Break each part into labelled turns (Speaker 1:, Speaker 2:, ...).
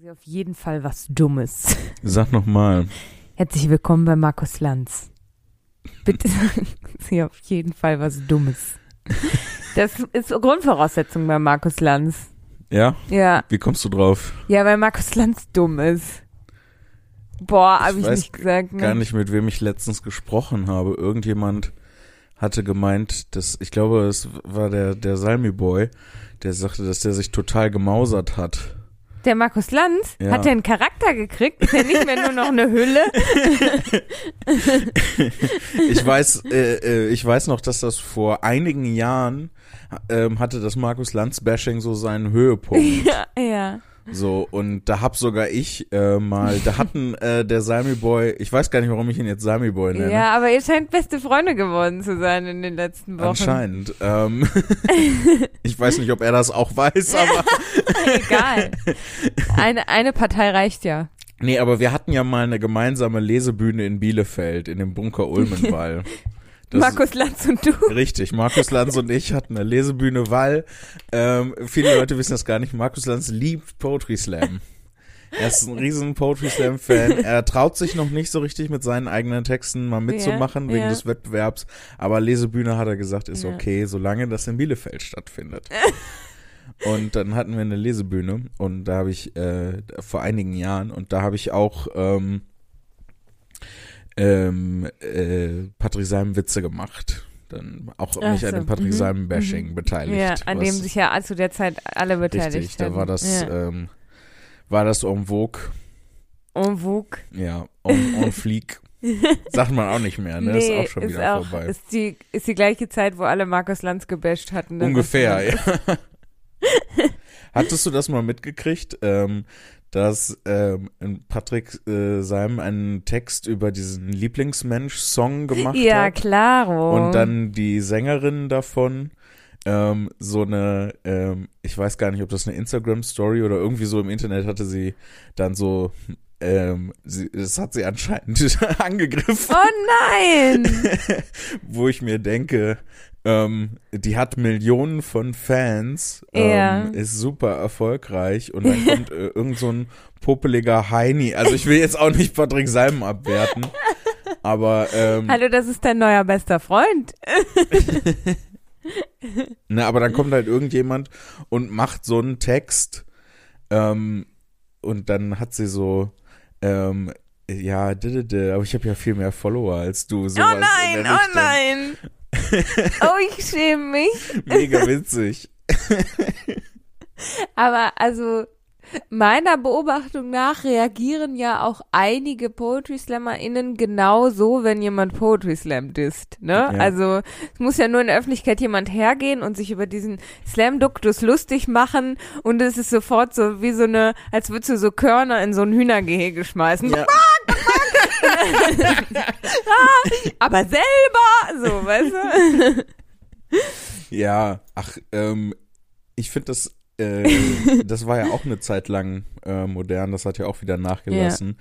Speaker 1: Sie auf jeden Fall was Dummes.
Speaker 2: Sag nochmal.
Speaker 1: Herzlich willkommen bei Markus Lanz. Bitte sagen Sie auf jeden Fall was Dummes. Das ist Grundvoraussetzung bei Markus Lanz.
Speaker 2: Ja?
Speaker 1: Ja.
Speaker 2: Wie kommst du drauf?
Speaker 1: Ja, weil Markus Lanz dumm ist. Boah, habe ich,
Speaker 2: weiß
Speaker 1: nicht gesagt. Ne?
Speaker 2: Gar nicht, mit wem ich letztens gesprochen habe. Irgendjemand hatte gemeint, dass, ich glaube, es war der, der Salmi-Boy, der sagte, dass der sich total gemausert hat.
Speaker 1: Der Markus Lanz
Speaker 2: Ja.
Speaker 1: hat ja einen Charakter gekriegt, ist ja nicht mehr nur noch eine Hülle.
Speaker 2: Ich weiß, äh, äh, ich weiß noch, dass das vor einigen Jahren ähm, hatte das Markus Lanz-Bashing so seinen Höhepunkt.
Speaker 1: ja, ja.
Speaker 2: So, und da hab sogar ich äh, mal, da hatten äh, der Salmi Boy, ich weiß gar nicht, warum ich ihn jetzt Salmi Boy nenne.
Speaker 1: Ja, aber ihr scheint beste Freunde geworden zu sein in den letzten Wochen.
Speaker 2: Anscheinend. Ähm, ich weiß nicht, ob er das auch weiß, aber.
Speaker 1: Egal. Eine, eine Partei reicht ja.
Speaker 2: Nee, aber wir hatten ja mal eine gemeinsame Lesebühne in Bielefeld, in dem Bunker Ulmenwall. Das-
Speaker 1: Markus Lanz und du.
Speaker 2: Richtig, Markus Lanz und ich hatten eine Lesebühne, weil ähm, viele Leute wissen das gar nicht. Markus Lanz liebt Poetry Slam. Er ist ein riesen Poetry Slam Fan. Er traut sich noch nicht so richtig mit seinen eigenen Texten mal mitzumachen
Speaker 1: Ja,
Speaker 2: wegen
Speaker 1: ja.
Speaker 2: des Wettbewerbs. Aber Lesebühne hat er gesagt, ist
Speaker 1: Ja.
Speaker 2: okay, solange das in Bielefeld stattfindet. Und dann hatten wir eine Lesebühne und da habe ich äh, vor einigen Jahren und da habe ich auch ähm, ähm, äh, Patrick Salm Witze gemacht. Dann auch
Speaker 1: Ach
Speaker 2: mich an
Speaker 1: so,
Speaker 2: dem Patrick
Speaker 1: mhm,
Speaker 2: Salm Bashing beteiligt.
Speaker 1: Ja, an dem sich ja zu der Zeit alle beteiligt
Speaker 2: richtig, da war das
Speaker 1: Ja.
Speaker 2: ähm, war das en vogue,
Speaker 1: En vogue.
Speaker 2: ja, en, en flieg. Sagt man auch nicht mehr, ne? ist auch schon wieder
Speaker 1: auch,
Speaker 2: vorbei.
Speaker 1: Ist die, ist die gleiche Zeit, wo alle Markus Lanz gebasht hatten. ne?
Speaker 2: Ungefähr, ja. Hattest du das mal mitgekriegt, ähm, dass ähm, Patrick äh, Salm einen Text über diesen Lieblingsmensch-Song gemacht
Speaker 1: Ja,
Speaker 2: hat?
Speaker 1: klaro.
Speaker 2: Und dann die Sängerin davon ähm, so eine, ähm, ich weiß gar nicht, ob das eine Instagram-Story oder irgendwie so im Internet hatte sie dann so, ähm, sie, das hat sie anscheinend angegriffen,
Speaker 1: Oh nein!
Speaker 2: wo ich mir denke, ähm, die hat Millionen von Fans, ähm,
Speaker 1: Ja.
Speaker 2: ist super erfolgreich und dann kommt äh, irgend so ein popeliger Heini. Also ich will jetzt auch nicht Patrick Salm abwerten, aber ähm,
Speaker 1: Hallo, das ist dein neuer bester Freund.
Speaker 2: Ne, aber dann kommt halt irgendjemand und macht so einen Text ähm, und dann hat sie so, ähm, ja, aber ich habe ja viel mehr Follower als du. Sowas
Speaker 1: oh
Speaker 2: in
Speaker 1: nein, oh nein. oh, ich schäme mich.
Speaker 2: Mega witzig.
Speaker 1: Aber also meiner Beobachtung nach reagieren ja auch einige Poetry SlammerInnen genau so, wenn jemand Poetry Slam disst, ne?
Speaker 2: Ja.
Speaker 1: Also es muss ja nur in der Öffentlichkeit jemand hergehen und sich über diesen Slam-Duktus lustig machen und es ist sofort so wie so eine, als würdest du so Körner in so ein Hühnergehege schmeißen.
Speaker 2: Ja.
Speaker 1: Aber selber, so, weißt du?
Speaker 2: Ja, ach, ähm, ich finde das, äh, das war ja auch eine Zeit lang äh, modern, das hat ja auch wieder nachgelassen.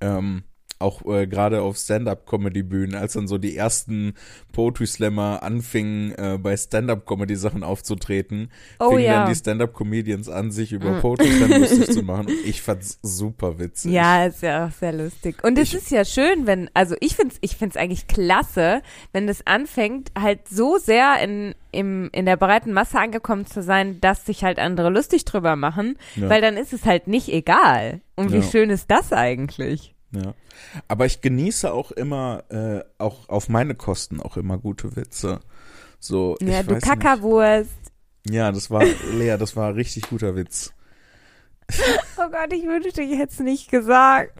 Speaker 2: Ähm, auch äh, gerade auf Stand-up-Comedy-Bühnen, als dann so die ersten Poetry Slammer anfingen, äh, bei Stand-up-Comedy-Sachen aufzutreten,
Speaker 1: Oh
Speaker 2: fingen
Speaker 1: ja.
Speaker 2: dann die Stand-up-Comedians an, sich über
Speaker 1: Mm.
Speaker 2: Poetry Slam lustig zu machen. Und ich fand's super witzig.
Speaker 1: Ja, ist ja auch sehr lustig. Und es ist ja schön, wenn, also ich find's, ich find's eigentlich klasse, wenn das anfängt, halt so sehr in, im, in der breiten Masse angekommen zu sein, dass sich halt andere lustig drüber machen,
Speaker 2: Ja.
Speaker 1: weil dann ist es halt nicht egal. Und wie
Speaker 2: Ja.
Speaker 1: schön ist das eigentlich?
Speaker 2: Ja. Aber ich genieße auch immer, äh, auch auf meine Kosten auch immer gute Witze. So,
Speaker 1: Ja,
Speaker 2: ich
Speaker 1: du
Speaker 2: weiß
Speaker 1: Kackerwurst.
Speaker 2: Nicht. Ja, das war, Lea, das war ein richtig guter Witz.
Speaker 1: Oh Gott, ich wünschte, ich hätte es nicht gesagt.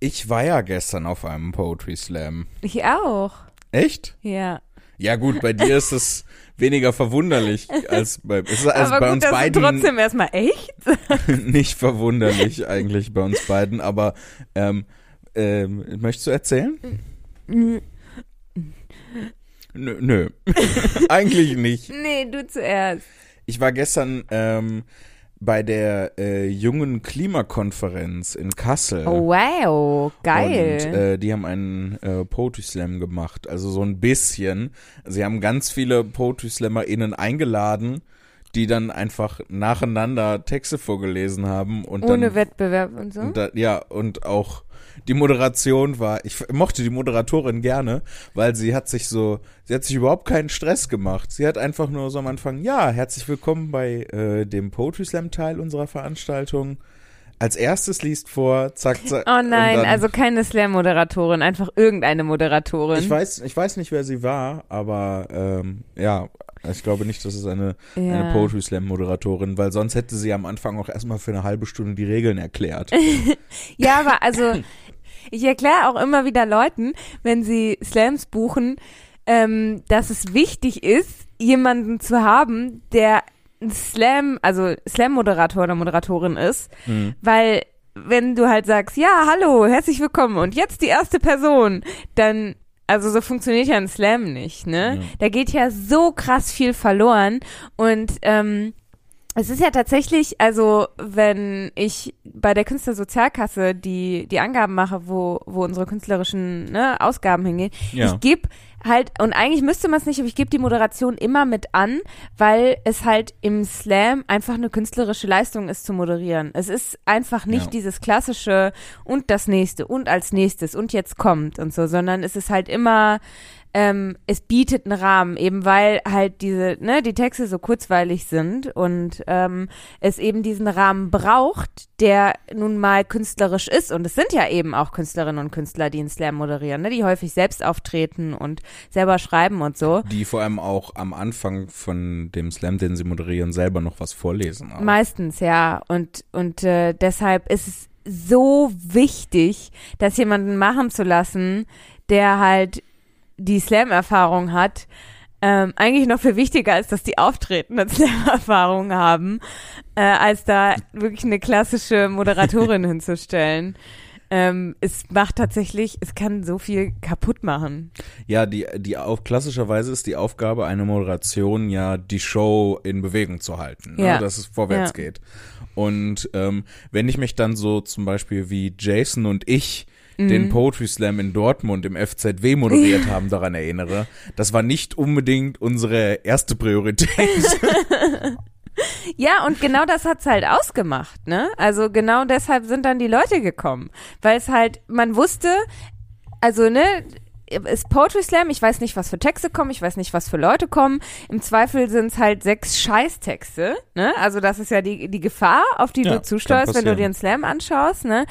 Speaker 2: Ich war ja gestern auf einem Poetry Slam.
Speaker 1: Ich auch.
Speaker 2: Echt?
Speaker 1: Ja.
Speaker 2: Ja gut, bei dir ist es weniger verwunderlich als bei, es ist also
Speaker 1: Aber
Speaker 2: bei
Speaker 1: gut,
Speaker 2: uns beiden
Speaker 1: trotzdem erstmal echt?
Speaker 2: nicht verwunderlich eigentlich bei uns beiden, aber ähm, ähm, möchtest du erzählen? Nö, nö. eigentlich nicht.
Speaker 1: Nee, du zuerst.
Speaker 2: Ich war gestern ähm, bei der äh, jungen Klimakonferenz in Kassel.
Speaker 1: Oh, wow. Geil.
Speaker 2: Und äh, die haben einen äh, Poetry Slam gemacht, also so ein bisschen. Sie haben ganz viele Poetry SlammerInnen eingeladen, die dann einfach nacheinander Texte vorgelesen haben und
Speaker 1: Ohne
Speaker 2: dann
Speaker 1: Wettbewerb und so.
Speaker 2: und da, ja und auch die Moderation war, ich mochte die Moderatorin gerne, weil sie hat sich so, sie hat sich überhaupt keinen Stress gemacht. Sie hat einfach nur so am Anfang, ja, herzlich willkommen bei äh, dem Poetry Slam Teil unserer Veranstaltung. Als erstes liest vor, zack, zack.
Speaker 1: Oh nein,
Speaker 2: dann-
Speaker 1: also keine Slam-Moderatorin, einfach irgendeine Moderatorin.
Speaker 2: Ich weiß, ich weiß nicht, wer sie war, aber ähm, ja, ich glaube nicht, dass es eine,
Speaker 1: ja.
Speaker 2: eine Poetry Slam Moderatorin, weil sonst hätte sie am Anfang auch erstmal für eine halbe Stunde die Regeln erklärt.
Speaker 1: Ja, aber also ich erkläre auch immer wieder Leuten, wenn sie Slams buchen, ähm, dass es wichtig ist, jemanden zu haben, der ein Slam, also Slam-Moderator oder Moderatorin ist,
Speaker 2: Mhm.
Speaker 1: weil wenn du halt sagst, ja, hallo, herzlich willkommen und jetzt die erste Person, dann also so funktioniert ja ein Slam nicht, ne?
Speaker 2: Ja.
Speaker 1: Da geht ja so krass viel verloren und ähm, es ist ja tatsächlich, also wenn ich bei der Künstlersozialkasse die die Angaben mache, wo wo unsere künstlerischen ne, Ausgaben hingehen,
Speaker 2: Ja.
Speaker 1: ich gebe halt und eigentlich müsste man es nicht, aber ich gebe die Moderation immer mit an, weil es halt im Slam einfach eine künstlerische Leistung ist zu moderieren. Es ist einfach nicht
Speaker 2: Ja.
Speaker 1: dieses klassische und das nächste und als nächstes und jetzt kommt und so, sondern es ist halt immer ähm, es bietet einen Rahmen, eben weil halt diese, ne, die Texte so kurzweilig sind und ähm, es eben diesen Rahmen braucht, der nun mal künstlerisch ist. Und es sind ja eben auch Künstlerinnen und Künstler, die einen Slam moderieren, ne, die häufig selbst auftreten und selber schreiben und so.
Speaker 2: Die vor allem auch am Anfang von dem Slam, den sie moderieren, selber noch was vorlesen. Auch.
Speaker 1: Meistens, ja. Und, und äh, deshalb ist es so wichtig, das jemanden machen zu lassen, der halt die Slam-Erfahrung hat. Ähm, eigentlich noch viel wichtiger ist, dass die auftreten und Slam-Erfahrung haben, äh, als da wirklich eine klassische Moderatorin hinzustellen. Ähm, es macht tatsächlich, es kann so viel kaputt machen.
Speaker 2: Ja, die, die auf, klassischerweise ist die Aufgabe einer Moderation ja, die Show in Bewegung zu halten, ne?
Speaker 1: Ja.
Speaker 2: dass es vorwärts
Speaker 1: Ja.
Speaker 2: geht. Und ähm, wenn ich mich dann so zum Beispiel wie Jason und ich den
Speaker 1: Mhm.
Speaker 2: Poetry Slam in Dortmund im FZW moderiert haben, daran erinnere, das war nicht unbedingt unsere erste Priorität.
Speaker 1: Ja, und genau das hat's halt ausgemacht, ne? Also genau deshalb sind dann die Leute gekommen, weil es halt, man wusste, also ne, ist Poetry Slam, ich weiß nicht, was für Texte kommen, ich weiß nicht, was für Leute kommen. Im Zweifel sind's halt sechs Scheißtexte, ne? Also das ist ja die, die Gefahr, auf die
Speaker 2: Ja,
Speaker 1: du zusteuerst, wenn du dir einen Slam anschaust, ne?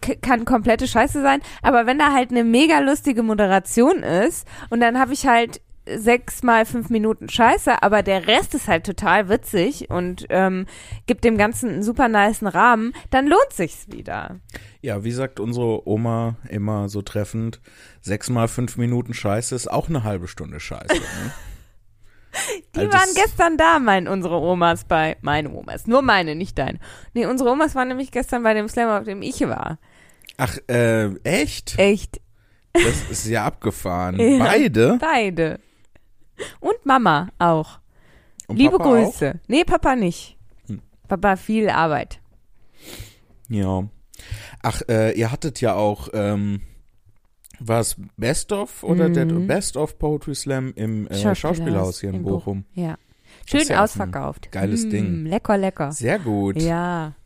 Speaker 1: K kann komplette Scheiße sein, aber wenn da halt eine mega lustige Moderation ist und dann habe ich halt sechs mal fünf Minuten Scheiße, aber der Rest ist halt total witzig und ähm, gibt dem Ganzen einen super niceen Rahmen, dann lohnt sich's wieder.
Speaker 2: Ja, wie sagt unsere Oma immer so treffend, sechs mal fünf Minuten Scheiße ist auch eine halbe Stunde Scheiße. Ne?
Speaker 1: Die
Speaker 2: Altes-
Speaker 1: waren gestern da, mein, unsere Omas bei, meine Omas, nur meine, nicht deine. Nee, unsere Omas waren nämlich gestern bei dem Slam, auf dem ich war.
Speaker 2: Ach, äh, echt?
Speaker 1: Echt,
Speaker 2: Das ist ja abgefahren.
Speaker 1: Ja.
Speaker 2: Beide?
Speaker 1: beide. Und Mama auch.
Speaker 2: Und
Speaker 1: Liebe
Speaker 2: Papa auch?
Speaker 1: Grüße. Nee, Papa nicht.
Speaker 2: Hm.
Speaker 1: Papa viel Arbeit.
Speaker 2: Ja. Ach, äh, ihr hattet ja auch, ähm, war es Best of oder
Speaker 1: Mhm.
Speaker 2: der Best of Poetry Slam im äh, Schauspielhaus hier in, Bochum?
Speaker 1: Ja.
Speaker 2: Das
Speaker 1: Schön
Speaker 2: ja auch
Speaker 1: ausverkauft.
Speaker 2: geiles
Speaker 1: mm,
Speaker 2: Ding.
Speaker 1: Lecker, lecker.
Speaker 2: Sehr gut.
Speaker 1: Ja.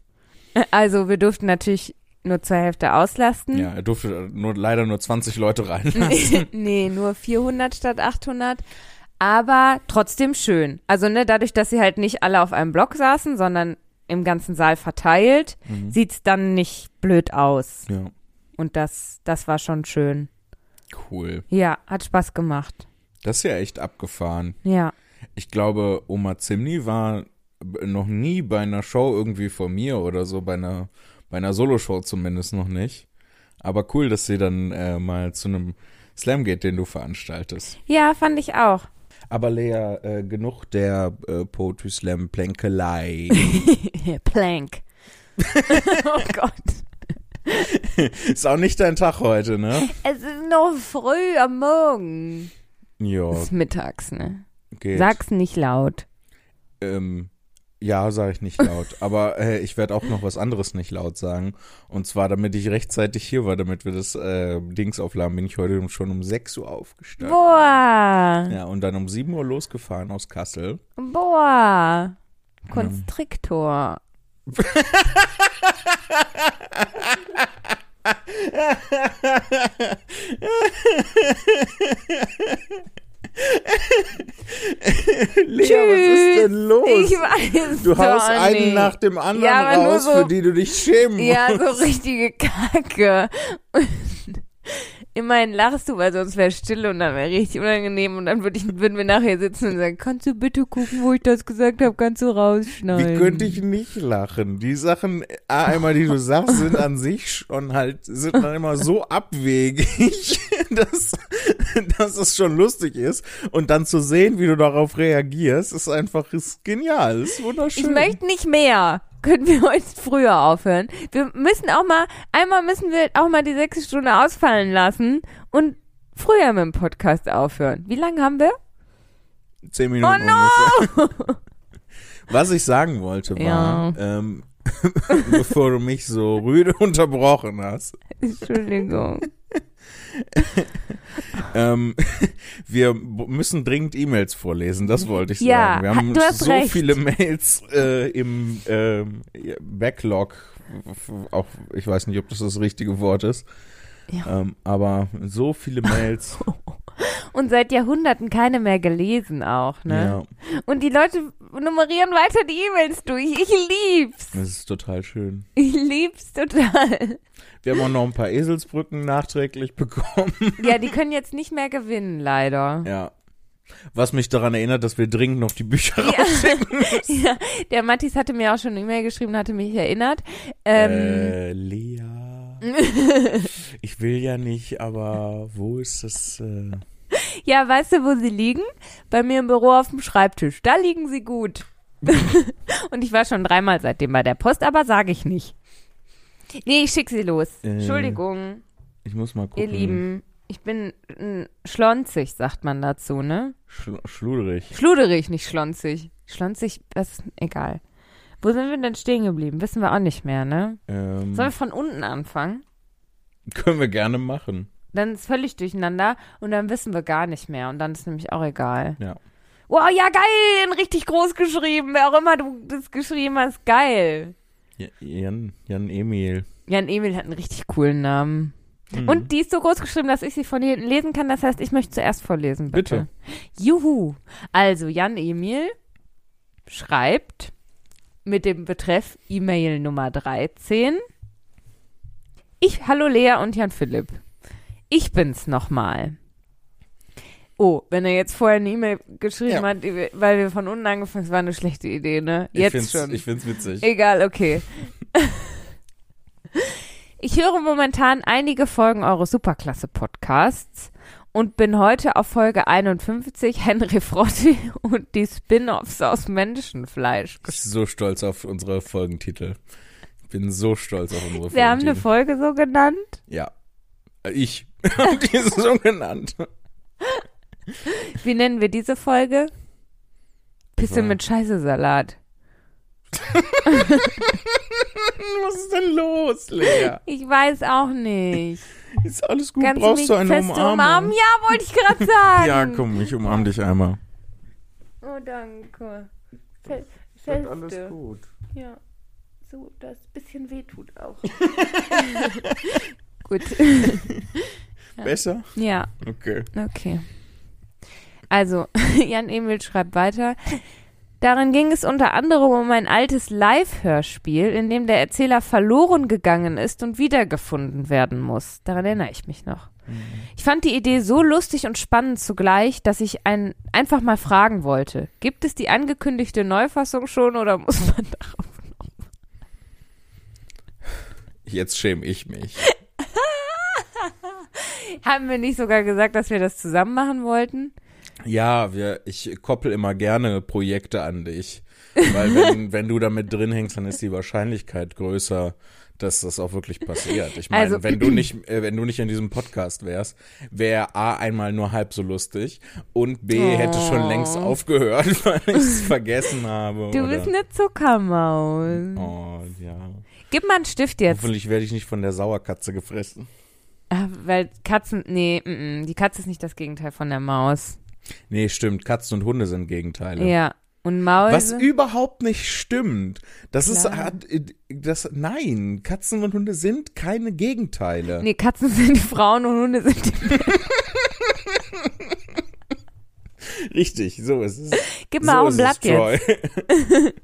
Speaker 1: Also wir durften natürlich nur zur Hälfte auslasten.
Speaker 2: Ja, er durfte nur, leider nur 20 Leute reinlassen.
Speaker 1: nee, nur 400 statt 800. Aber trotzdem schön. Also ne, dadurch, dass sie halt nicht alle auf einem Block saßen, sondern im ganzen Saal verteilt,
Speaker 2: Mhm.
Speaker 1: sieht's dann nicht blöd aus.
Speaker 2: Ja,
Speaker 1: Und das, das war schon schön.
Speaker 2: cool.
Speaker 1: Ja, hat Spaß gemacht.
Speaker 2: Das ist ja echt abgefahren.
Speaker 1: Ja.
Speaker 2: Ich glaube, Oma Zimni war noch nie bei einer Show irgendwie vor mir oder so, bei einer, bei einer Soloshow zumindest noch nicht. Aber cool, dass sie dann äh, mal zu einem Slam geht, den du veranstaltest.
Speaker 1: Ja, fand ich auch.
Speaker 2: Aber Lea, äh, genug der äh, Poetry Slam Plänkelei.
Speaker 1: Plank. oh Gott.
Speaker 2: ist auch nicht dein Tag heute, ne?
Speaker 1: Es ist noch früh am Morgen.
Speaker 2: Ja,
Speaker 1: Es ist mittags, ne?
Speaker 2: geht.
Speaker 1: Sag's nicht laut.
Speaker 2: Ähm, ja, sage ich nicht laut. Aber äh, ich werde auch noch was anderes nicht laut sagen. Und zwar, damit ich rechtzeitig hier war, damit wir das äh, Dings aufladen, bin ich heute schon um 6 Uhr aufgestanden.
Speaker 1: Boah.
Speaker 2: Ja, und dann um 7 Uhr losgefahren aus Kassel.
Speaker 1: Boah. Konstriktor.
Speaker 2: Lea, was ist denn los?
Speaker 1: Ich weiß
Speaker 2: du haust
Speaker 1: doch
Speaker 2: einen
Speaker 1: nicht.
Speaker 2: nach dem anderen
Speaker 1: Ja,
Speaker 2: raus,
Speaker 1: so-
Speaker 2: für die du dich schämen
Speaker 1: Ja,
Speaker 2: musst.
Speaker 1: so richtige Kacke. Und immerhin lachst du, weil sonst wäre Stille und dann wäre richtig unangenehm und dann würd ich, würden wir nachher sitzen und sagen, kannst du bitte gucken, wo ich das gesagt habe, kannst du rausschneiden.
Speaker 2: Wie könnte ich nicht lachen? Die Sachen, äh, einmal die du sagst, sind an sich schon halt, sind dann immer so abwegig, dass, dass es schon lustig ist. Und dann zu sehen, wie du darauf reagierst, ist einfach ist genial, ist wunderschön.
Speaker 1: Ich möchte nicht mehr. Können wir heute früher aufhören? Wir müssen auch mal, einmal müssen wir auch mal die sechste Stunde ausfallen lassen und früher mit dem Podcast aufhören. Wie lange haben wir?
Speaker 2: Zehn Minuten
Speaker 1: Oh no!
Speaker 2: Was ich sagen wollte war, ähm, bevor du mich so rüde unterbrochen hast,
Speaker 1: Entschuldigung.
Speaker 2: Ähm, wir müssen dringend E-Mails vorlesen, das wollte ich
Speaker 1: Ja,
Speaker 2: sagen. Wir haben
Speaker 1: hast
Speaker 2: so
Speaker 1: recht.
Speaker 2: viele Mails äh, im ähm, Backlog, auch ich weiß nicht, ob das das richtige Wort ist,
Speaker 1: Ja.
Speaker 2: ähm, aber so viele Mails.
Speaker 1: Und seit Jahrhunderten keine mehr gelesen auch, ne?
Speaker 2: ja,
Speaker 1: Und die Leute nummerieren weiter die E-Mails durch. Ich lieb's.
Speaker 2: das ist total schön.
Speaker 1: Ich lieb's total.
Speaker 2: Wir haben auch noch ein paar Eselsbrücken nachträglich bekommen.
Speaker 1: Ja, die können jetzt nicht mehr gewinnen, leider.
Speaker 2: Ja. Was mich daran erinnert, dass wir dringend noch die Bücher
Speaker 1: Ja.
Speaker 2: rausschicken müssen.
Speaker 1: Ja, der Mathis hatte mir auch schon eine E-Mail geschrieben, hatte mich erinnert. Ähm,
Speaker 2: äh, Lea. Ich will ja nicht, aber wo ist das? Äh,
Speaker 1: ja, weißt du, wo sie liegen? Bei mir im Büro auf dem Schreibtisch. Da liegen sie gut. Und ich war schon dreimal seitdem bei der Post, aber sage ich nicht. Nee, ich schick sie los.
Speaker 2: Äh,
Speaker 1: Entschuldigung,
Speaker 2: ich muss mal gucken.
Speaker 1: ihr Lieben. Ich bin mm, schlonzig, sagt man dazu, ne?
Speaker 2: Schl schluderig.
Speaker 1: Schluderig, nicht schlonzig. Schlonzig, das ist egal. Wo sind wir denn stehen geblieben? Wissen wir auch nicht mehr, ne?
Speaker 2: Ähm,
Speaker 1: Sollen wir von unten anfangen?
Speaker 2: können wir gerne machen.
Speaker 1: Dann ist völlig durcheinander und dann wissen wir gar nicht mehr und dann ist nämlich auch egal.
Speaker 2: Ja.
Speaker 1: Wow, ja geil, richtig groß geschrieben, wer auch immer du das geschrieben hast, geil.
Speaker 2: Ja, Jan, Jan Emil.
Speaker 1: Jan Emil hat einen richtig coolen Namen.
Speaker 2: Mhm.
Speaker 1: Und die ist so groß geschrieben, dass ich sie von hinten lesen kann. Das heißt, ich möchte zuerst vorlesen, bitte.
Speaker 2: Bitte.
Speaker 1: Juhu. Also, Jan Emil schreibt mit dem Betreff E-Mail Nummer 13. Ich, hallo Lea und Jan Philipp. Ich bin's nochmal. Oh, wenn er jetzt vorher eine E-Mail geschrieben
Speaker 2: Ja.
Speaker 1: hat, weil wir von unten angefangen haben, war eine schlechte Idee, ne?
Speaker 2: ich
Speaker 1: Jetzt
Speaker 2: find's,
Speaker 1: schon.
Speaker 2: Ich find's witzig.
Speaker 1: Egal, okay. Ich höre momentan einige Folgen eures Superklasse-Podcasts und bin heute auf Folge 51 Henry Frotti und die Spin-offs aus Menschenfleisch.
Speaker 2: Ich bin so stolz auf unsere Folgentitel. Ich bin so stolz auf unsere
Speaker 1: Wir haben eine
Speaker 2: Folgentitel.
Speaker 1: Folge so genannt.
Speaker 2: Ja. Äh, Ich. Hab die so genannt.
Speaker 1: Wie nennen wir diese Folge? Pisse mit Scheißesalat.
Speaker 2: Was ist denn los, Lea?
Speaker 1: Ich weiß auch nicht.
Speaker 2: Ist alles gut?
Speaker 1: Kannst
Speaker 2: Brauchst
Speaker 1: du mich
Speaker 2: eine
Speaker 1: fest
Speaker 2: Umarmung?
Speaker 1: umarmen? Ja, wollte ich gerade sagen.
Speaker 2: Ja, komm, ich umarm dich einmal.
Speaker 1: Oh, danke. Fe
Speaker 2: Wird
Speaker 1: Feste.
Speaker 2: alles gut.
Speaker 1: Ja, so, dass ein bisschen weh tut auch. Gut.
Speaker 2: Besser?
Speaker 1: Ja,
Speaker 2: Okay.
Speaker 1: okay. Also, Jan Emil schreibt weiter. Darin ging es unter anderem um ein altes Live-Hörspiel, in dem der Erzähler verloren gegangen ist und wiedergefunden werden muss. Daran erinnere ich mich noch. Ich fand die Idee so lustig und spannend zugleich, dass ich ein, einfach mal fragen wollte. Gibt es die angekündigte Neufassung schon oder muss man darauf
Speaker 2: Jetzt schäme ich mich.
Speaker 1: Haben wir nicht sogar gesagt, dass wir das zusammen machen wollten?
Speaker 2: Ja, wir, ich koppel immer gerne Projekte an dich. Weil wenn, wenn du damit drin hängst, dann ist die Wahrscheinlichkeit größer, dass das auch wirklich passiert. Ich meine,
Speaker 1: Also-
Speaker 2: wenn du nicht, äh, wenn du nicht in diesem Podcast wärst, wäre A einmal nur halb so lustig und B
Speaker 1: Oh.
Speaker 2: hätte schon längst aufgehört, weil ich es vergessen habe.
Speaker 1: Du
Speaker 2: oder,
Speaker 1: bist eine Zuckermaus.
Speaker 2: Oh, ja.
Speaker 1: Gib mal einen Stift jetzt.
Speaker 2: Hoffentlich werde ich nicht von der Sauerkatze gefressen.
Speaker 1: Weil Katzen, nee, mm, mm, die Katze ist nicht das Gegenteil von der Maus.
Speaker 2: Nee, stimmt. Katzen und Hunde sind Gegenteile.
Speaker 1: Ja. Und Mäuse.
Speaker 2: Was überhaupt nicht stimmt. Das ist,
Speaker 1: Klar.
Speaker 2: hat, das, nein, Katzen und Hunde sind keine Gegenteile.
Speaker 1: Nee, Katzen sind die Frauen und Hunde sind die.
Speaker 2: Richtig, so ist es.
Speaker 1: Gib
Speaker 2: so
Speaker 1: mal auch ein
Speaker 2: ist
Speaker 1: Blatt jetzt.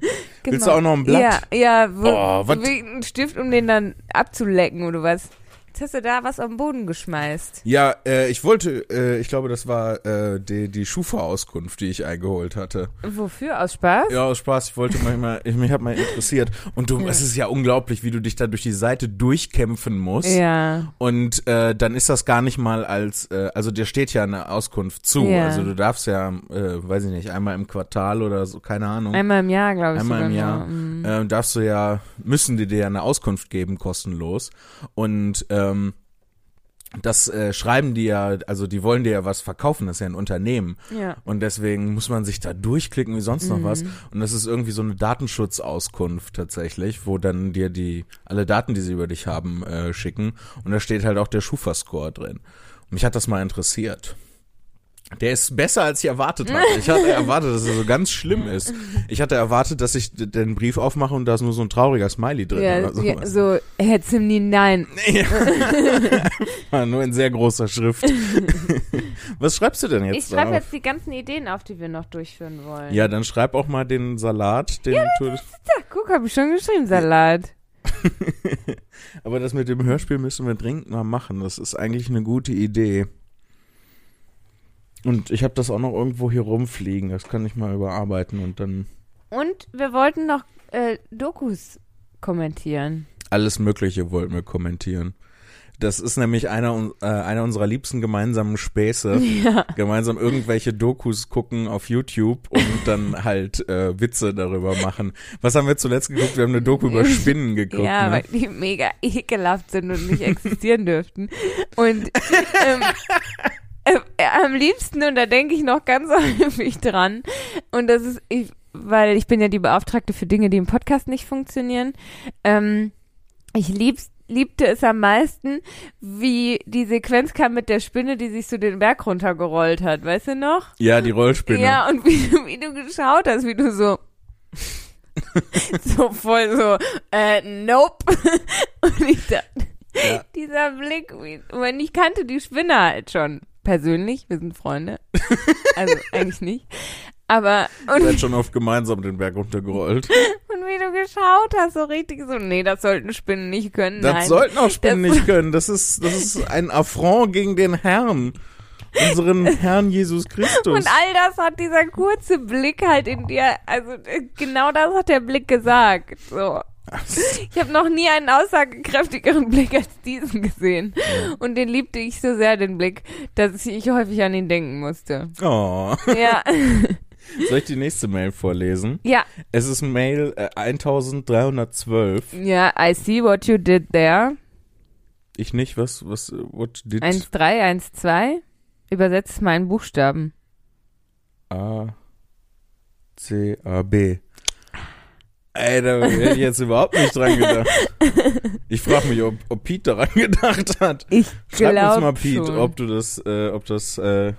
Speaker 2: Willst du auch noch ein Blatt?
Speaker 1: Ja, ja, wo,
Speaker 2: Oh, was-
Speaker 1: wie ein Stift, um den dann abzulecken oder was? Jetzt hast du da was auf den Boden geschmeißt.
Speaker 2: Ja, äh, ich wollte, äh, ich glaube, das war äh, die, die Schufa-Auskunft, die ich eingeholt hatte.
Speaker 1: Wofür? Aus Spaß?
Speaker 2: Ja, aus Spaß, ich wollte mal, mal ich, mich hat mal interessiert. Und du,
Speaker 1: Ja.
Speaker 2: es ist ja unglaublich, wie du dich da durch die Seite durchkämpfen musst.
Speaker 1: Ja.
Speaker 2: Und äh, dann ist das gar nicht mal als, äh, also dir steht ja eine Auskunft zu.
Speaker 1: Ja.
Speaker 2: Also du darfst ja, äh, weiß ich nicht, einmal im Quartal oder so, keine Ahnung.
Speaker 1: Einmal im Jahr, glaube ich.
Speaker 2: Einmal im Jahr.
Speaker 1: Mhm.
Speaker 2: äh, darfst du ja, müssen die dir ja eine Auskunft geben, kostenlos. Und ähm, das äh, schreiben die ja, also die wollen dir ja was verkaufen, das ist ja ein Unternehmen.
Speaker 1: Ja.
Speaker 2: Und deswegen muss man sich da durchklicken wie sonst noch was.
Speaker 1: Mhm.
Speaker 2: Und das ist irgendwie so eine Datenschutzauskunft tatsächlich, wo dann dir die alle Daten, die sie über dich haben, äh, schicken. Und da steht halt auch der Schufa-Score drin. Und mich hat das mal interessiert. Der ist besser, als ich erwartet hatte. Ich hatte erwartet, dass er so ganz schlimm ist. Ich hatte erwartet, dass ich den Brief aufmache und da ist nur so ein trauriger Smiley drin
Speaker 1: Ja,
Speaker 2: oder sowas.
Speaker 1: so, Herr Zimni, nein.
Speaker 2: Ja, nur in sehr großer Schrift. Was schreibst du denn jetzt
Speaker 1: Ich schreibe jetzt die ganzen Ideen auf, die wir noch durchführen wollen.
Speaker 2: Ja, dann schreib auch mal den Salat, den
Speaker 1: Ja, guck, habe ich schon geschrieben, Salat.
Speaker 2: Aber das mit dem Hörspiel müssen wir dringend mal machen. Das ist eigentlich eine gute Idee. Und ich habe das auch noch irgendwo hier rumfliegen. Das kann ich mal überarbeiten und dann
Speaker 1: Und wir wollten noch äh, Dokus kommentieren.
Speaker 2: alles Mögliche wollten wir kommentieren. Das ist nämlich einer, äh, einer unserer liebsten gemeinsamen Späße.
Speaker 1: Ja.
Speaker 2: Gemeinsam irgendwelche Dokus gucken auf YouTube und dann halt äh, Witze darüber machen. Was haben wir zuletzt geguckt? Wir haben eine Doku über Spinnen geguckt.
Speaker 1: Ja,
Speaker 2: ne?
Speaker 1: weil die mega ekelhaft sind und nicht existieren dürften. Und ähm, äh, äh, am liebsten, und da denke ich noch ganz häufig dran, und das ist, ich, weil ich bin ja die Beauftragte für Dinge, die im Podcast nicht funktionieren, ähm, ich lieb's, liebte es am meisten, wie die Sequenz kam mit der Spinne, die sich so den Berg runtergerollt hat, weißt du noch?
Speaker 2: Ja, die Rollspinne.
Speaker 1: Ja, und wie, du- wie du geschaut hast, wie du so so voll so, äh, nope. Und ich dachte,
Speaker 2: Ja.
Speaker 1: dieser Blick, und ich kannte die Spinne halt schon persönlich, wir sind Freunde. Also eigentlich nicht. Aber, und,
Speaker 2: Seid schon oft gemeinsam den Berg runtergerollt.
Speaker 1: und wie du geschaut hast, so richtig so, nee, das sollten Spinnen nicht können.
Speaker 2: Das
Speaker 1: Nein.
Speaker 2: sollten auch Spinnen
Speaker 1: Das-
Speaker 2: nicht können. Das ist, das ist ein Affront gegen den Herrn. Unseren Herrn Jesus Christus.
Speaker 1: Und all das hat dieser kurze Blick halt in dir, also äh, genau das hat der Blick gesagt. So. Ich habe noch nie einen aussagekräftigeren Blick als diesen gesehen. Und den liebte ich so sehr, den Blick, dass ich häufig an ihn denken musste.
Speaker 2: Oh.
Speaker 1: Ja.
Speaker 2: Soll ich die nächste Mail vorlesen?
Speaker 1: Ja.
Speaker 2: Es ist Mail äh, 1312.
Speaker 1: Ja, I see what you did there.
Speaker 2: Ich nicht, was, was, what did
Speaker 1: 1, 3, 1, 2. Übersetzt mal in Buchstaben.
Speaker 2: A, C, A, B. Ey, da hätte ich jetzt überhaupt nicht dran gedacht. Ich frage mich, ob, ob Pete daran gedacht hat.
Speaker 1: Ich
Speaker 2: Schreib uns mal, Pete,
Speaker 1: schon.
Speaker 2: ob du das, äh, ob das äh,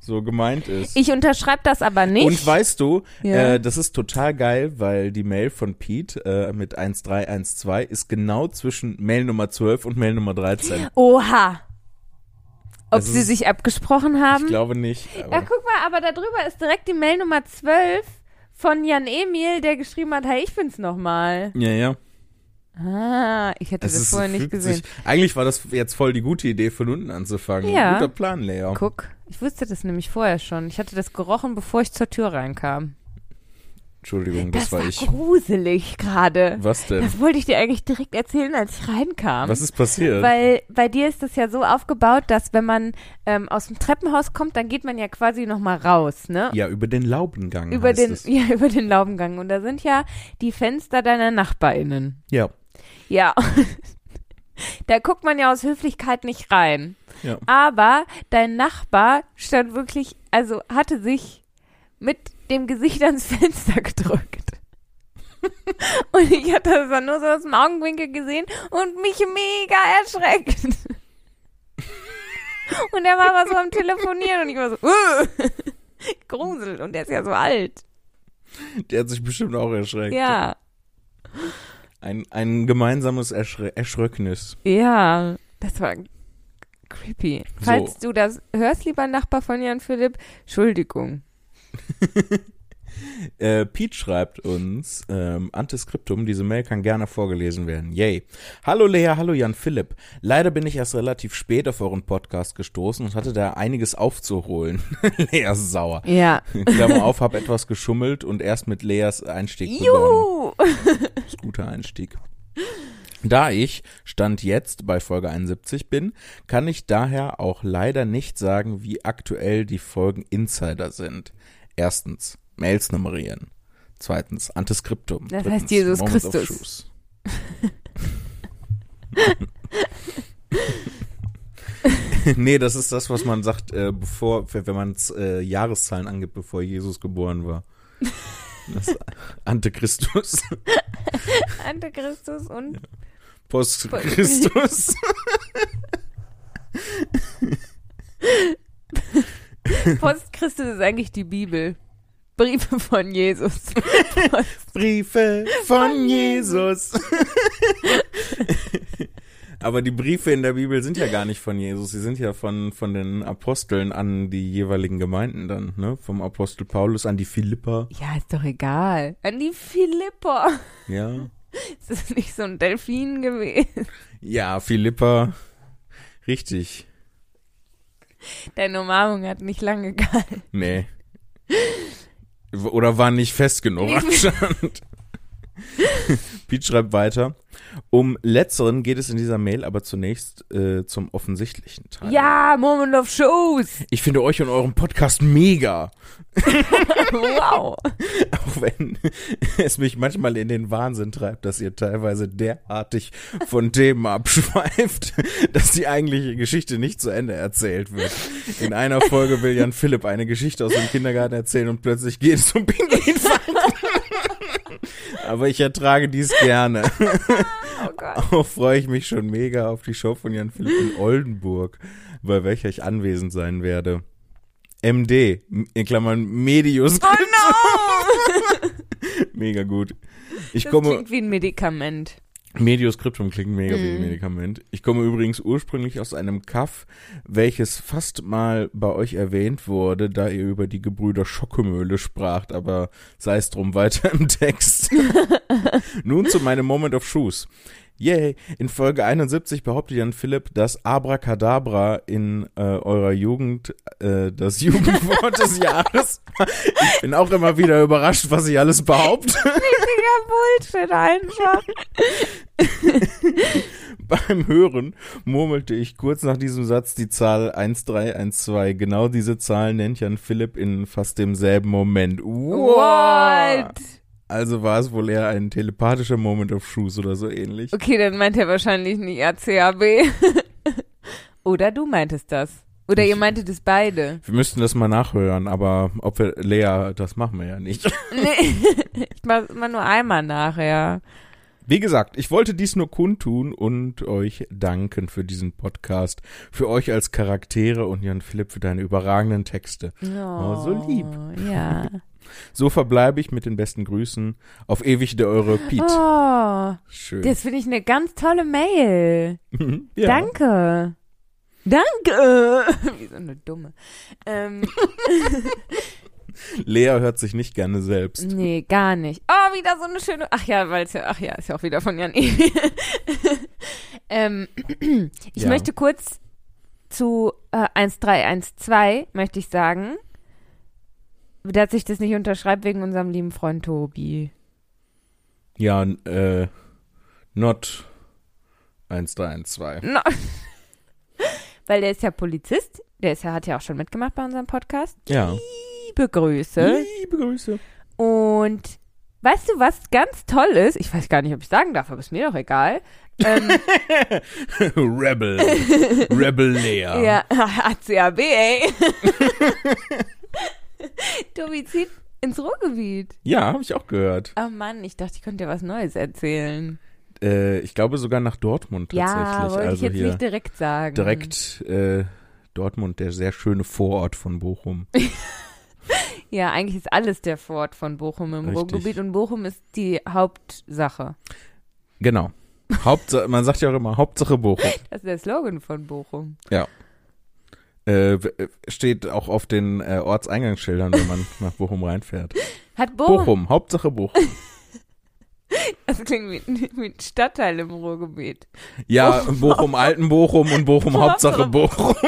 Speaker 2: so gemeint ist.
Speaker 1: Ich unterschreibe das aber nicht.
Speaker 2: Und weißt du,
Speaker 1: Ja.
Speaker 2: äh, das ist total geil, weil die Mail von Pete äh, mit 1312 ist genau zwischen Mail Nummer 12 und Mail Nummer 13.
Speaker 1: Oha. Ob
Speaker 2: Das
Speaker 1: sie sich abgesprochen haben?
Speaker 2: Ich glaube nicht.
Speaker 1: Ja, guck mal, aber da drüber ist direkt die Mail Nummer 12 von Jan Emil, der geschrieben hat, hey, ich bin's nochmal.
Speaker 2: ja, ja.
Speaker 1: Ah, ich hätte
Speaker 2: Es
Speaker 1: das
Speaker 2: ist,
Speaker 1: vorher nicht gesehen.
Speaker 2: Sich, eigentlich war das jetzt voll die gute Idee, von unten anzufangen.
Speaker 1: Ja.
Speaker 2: Guter Plan, Lea.
Speaker 1: Guck, ich wusste das nämlich vorher schon. Ich hatte das gerochen, bevor ich zur Tür reinkam.
Speaker 2: Entschuldigung, das,
Speaker 1: Das,
Speaker 2: war
Speaker 1: war
Speaker 2: ich.
Speaker 1: gruselig gerade.
Speaker 2: Was denn?
Speaker 1: Das wollte ich dir eigentlich direkt erzählen, als ich reinkam.
Speaker 2: Was ist passiert?
Speaker 1: Weil bei dir ist das ja so aufgebaut, dass wenn man ähm, aus dem Treppenhaus kommt, dann geht man ja quasi nochmal raus, ne?
Speaker 2: ja, über den Laubengang.
Speaker 1: über den,
Speaker 2: es.
Speaker 1: ja, über den Laubengang. Und da sind ja die Fenster deiner NachbarInnen.
Speaker 2: Ja.
Speaker 1: Ja. Da guckt man ja aus Höflichkeit nicht rein.
Speaker 2: Ja.
Speaker 1: Aber dein Nachbar stand wirklich, also hatte sich mit dem Gesicht ans Fenster gedrückt. Und ich hatte das dann nur so aus dem Augenwinkel gesehen und mich mega erschreckt. Und er war aber so am Telefonieren und ich war so, uh, gruselt und der ist ja so alt.
Speaker 2: Der hat sich bestimmt auch erschreckt.
Speaker 1: Ja.
Speaker 2: Ein, ein gemeinsames Erschre Erschröcknis.
Speaker 1: Ja, das war creepy.
Speaker 2: So.
Speaker 1: Falls du das hörst, lieber Nachbar von Jan Philipp, Entschuldigung.
Speaker 2: Äh, Pete schreibt uns, ähm, Antiskriptum, diese Mail kann gerne vorgelesen werden. Yay. Hallo Lea, hallo Jan Philipp. Leider bin ich erst relativ spät auf euren Podcast gestoßen und hatte da einiges aufzuholen. Lea ist sauer.
Speaker 1: Ja.
Speaker 2: Klammer auf, hab etwas geschummelt und erst mit Leas Einstieg begonnen.
Speaker 1: Juhu!
Speaker 2: Das ist guter Einstieg. Da ich Stand jetzt bei Folge 71 bin, kann ich daher auch leider nicht sagen, wie aktuell die Folgen Insider sind. Erstens, Mails nummerieren. Zweitens, Antiskriptum.
Speaker 1: Das
Speaker 2: Drittens,
Speaker 1: heißt Jesus
Speaker 2: Moments
Speaker 1: Christus.
Speaker 2: Nee, das ist das, was man sagt, äh, bevor, wenn man äh, Jahreszahlen angibt, bevor Jesus geboren war. Das ist Antichristus.
Speaker 1: Antichristus und
Speaker 2: Post-Christus.
Speaker 1: Postchristus ist eigentlich die Bibel. Briefe von Jesus.
Speaker 2: Briefe von Jesus. Aber die Briefe in der Bibel sind ja gar nicht von Jesus, sie sind ja von, von den Aposteln an die jeweiligen Gemeinden dann, ne? Vom Apostel Paulus an die Philippa.
Speaker 1: Ja, ist doch egal. An die Philippa.
Speaker 2: Ja.
Speaker 1: Ist das nicht so ein Delfin gewesen?
Speaker 2: Ja, Philippa. Richtig.
Speaker 1: Deine Umarmung hat nicht lange gehalten.
Speaker 2: Nee. Oder war nicht fest genug anscheinend. Pete schreibt weiter. Um letzteren geht es in dieser Mail aber zunächst äh, zum offensichtlichen Teil.
Speaker 1: Ja, Moment of Shows.
Speaker 2: Ich finde euch und euren Podcast mega.
Speaker 1: Wow.
Speaker 2: Auch wenn es mich manchmal in den Wahnsinn treibt, dass ihr teilweise derartig von Themen abschweift, dass die eigentliche Geschichte nicht zu Ende erzählt wird. In einer Folge will Jan Philipp eine Geschichte aus dem Kindergarten erzählen und plötzlich geht es um Pinguinfang. Aber ich ertrage dies gerne.
Speaker 1: Oh Gott.
Speaker 2: Auch freue ich mich schon mega auf die Show von Jan Philipp in Oldenburg, bei welcher ich anwesend sein werde. MD, in Klammern Medius.
Speaker 1: Oh no!
Speaker 2: Mega gut. Ich
Speaker 1: Das
Speaker 2: komme,
Speaker 1: klingt wie ein Medikament.
Speaker 2: Medioscriptum klingt mega wie ein
Speaker 1: Mhm.
Speaker 2: Medikament. Ich komme übrigens ursprünglich aus einem Kaff, welches fast mal bei euch erwähnt wurde, da ihr über die Gebrüder Schockemöhle spracht, aber sei es drum weiter im Text. Nun zu meinem Moment of Shoes. Yay! In Folge 71 behauptet Jan Philipp, dass Abracadabra in äh, eurer Jugend äh, das Jugendwort des Jahres. Ich bin auch immer wieder überrascht, was ich alles behaupte.
Speaker 1: Richtiger Bullshit einfach.
Speaker 2: Beim Hören murmelte ich kurz nach diesem Satz die Zahl 1312. Genau diese Zahl nennt Jan Philipp in fast demselben Moment. Wow.
Speaker 1: What?
Speaker 2: Also war es wohl eher ein telepathischer Moment of Shoes oder so ähnlich.
Speaker 1: Okay, dann meint er wahrscheinlich nicht ACAB. Oder du meintest das. Oder ihr meintet es beide.
Speaker 2: Wir müssten das mal nachhören, aber ob wir Lea, das machen wir ja nicht.
Speaker 1: Nee, ich mach immer nur einmal nachher.
Speaker 2: Wie gesagt, ich wollte dies nur kundtun und euch danken für diesen Podcast, für euch als Charaktere und Jan Philipp für deine überragenden Texte.
Speaker 1: Oh,
Speaker 2: so lieb.
Speaker 1: Ja.
Speaker 2: So verbleibe ich mit den besten Grüßen. Auf ewig der eure Piet.
Speaker 1: Oh,
Speaker 2: Schön.
Speaker 1: das finde ich eine ganz tolle Mail.
Speaker 2: ja.
Speaker 1: Danke. Danke. Wie so eine dumme. Ähm,
Speaker 2: Lea hört sich nicht gerne selbst.
Speaker 1: nee, gar nicht. Oh, wieder so eine schöne. Ach ja, weil es ja, ach ja, ist ja auch wieder von Jan Ewi. ähm, ich
Speaker 2: Ja.
Speaker 1: möchte kurz zu äh, 1312 möchte ich sagen, dass ich das nicht unterschreibe wegen unserem lieben Freund Tobi.
Speaker 2: Ja, äh, not 1312.
Speaker 1: No. Weil der ist ja Polizist, der ist ja, hat ja auch schon mitgemacht bei unserem Podcast.
Speaker 2: Ja.
Speaker 1: Liebe Grüße.
Speaker 2: Liebe Grüße.
Speaker 1: Und weißt du, was ganz toll ist? Ich weiß gar nicht, ob ich sagen darf, aber ist mir doch egal. Ähm,
Speaker 2: Rebel. Rebel Lea.
Speaker 1: ja, ACAB, ey. Tobi zieht ins Ruhrgebiet.
Speaker 2: Ja, habe ich auch gehört.
Speaker 1: Oh Mann, ich dachte, ich könnte dir was Neues erzählen.
Speaker 2: Äh, ich glaube sogar nach Dortmund
Speaker 1: Ja,
Speaker 2: tatsächlich.
Speaker 1: wollte ich
Speaker 2: also
Speaker 1: jetzt
Speaker 2: hier
Speaker 1: nicht direkt sagen.
Speaker 2: direkt äh, Dortmund, der sehr schöne Vorort von Bochum.
Speaker 1: Ja, eigentlich ist alles der Fort von Bochum im
Speaker 2: Richtig.
Speaker 1: Ruhrgebiet und Bochum ist die Hauptsache.
Speaker 2: Genau. Hauptsache, man sagt ja auch immer Hauptsache Bochum.
Speaker 1: Das ist der Slogan von Bochum.
Speaker 2: W- äh, steht auch auf den äh, Ortseingangsschildern, wenn man nach Bochum reinfährt.
Speaker 1: Hat Bochum,
Speaker 2: Bochum, Hauptsache Bochum.
Speaker 1: das klingt wie, wie ein Stadtteil im Ruhrgebiet.
Speaker 2: Ja, Bochum, Alten Bochum und Bochum, Hauptsache Bochum.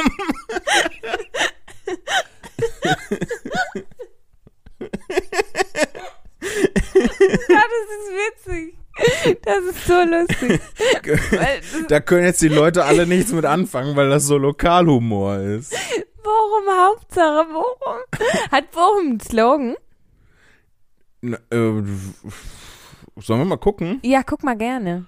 Speaker 1: Ja, das ist witzig. Das ist so lustig.
Speaker 2: Da können jetzt die Leute alle nichts mit anfangen, weil das so Lokalhumor ist.
Speaker 1: Bochum, Hauptsache Bochum. Hat Bochum einen Slogan?
Speaker 2: N äh, sollen wir mal gucken?
Speaker 1: Ja, guck mal gerne.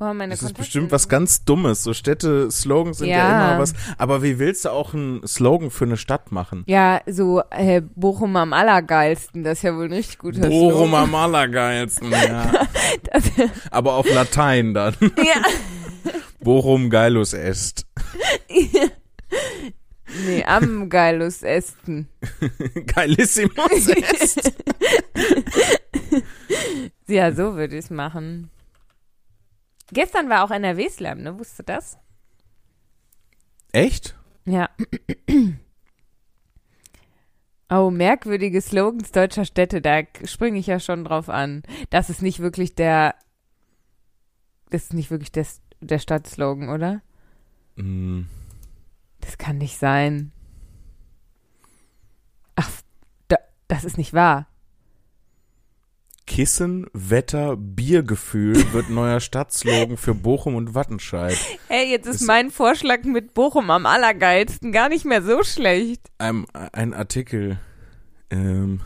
Speaker 1: Boah, meine
Speaker 2: Das ist bestimmt was ganz Dummes. So Städte-Slogans sind ja.
Speaker 1: Ja.
Speaker 2: immer was. Aber wie willst du auch einen Slogan für eine Stadt machen?
Speaker 1: Ja, so äh, Bochum am allergeilsten. Das ist ja wohl ein richtig guter
Speaker 2: Bochum
Speaker 1: Slogan.
Speaker 2: am allergeilsten, ja.
Speaker 1: Das,
Speaker 2: Aber auf Latein dann.
Speaker 1: ja.
Speaker 2: Bochum geilus est.
Speaker 1: Nee, am Geilus Esten.
Speaker 2: Geilissimus est.
Speaker 1: Ja, so würde ich es machen. Gestern war auch NRW Slam, ne? Wusstest du das?
Speaker 2: Echt?
Speaker 1: Ja. Oh, merkwürdige Slogans deutscher Städte, da springe ich ja schon drauf an. Das ist nicht wirklich der. Das ist nicht wirklich der, der Stadtslogan, oder?
Speaker 2: Hm.
Speaker 1: Das kann nicht sein. Ach, da, das ist nicht wahr.
Speaker 2: Kissen, Wetter, Biergefühl wird neuer Stadtslogan für Bochum und Wattenscheid.
Speaker 1: Hey, jetzt ist
Speaker 2: Ist-
Speaker 1: mein Vorschlag mit Bochum am allergeilsten gar nicht mehr so schlecht.
Speaker 2: Ein, ein Artikel. Ähm,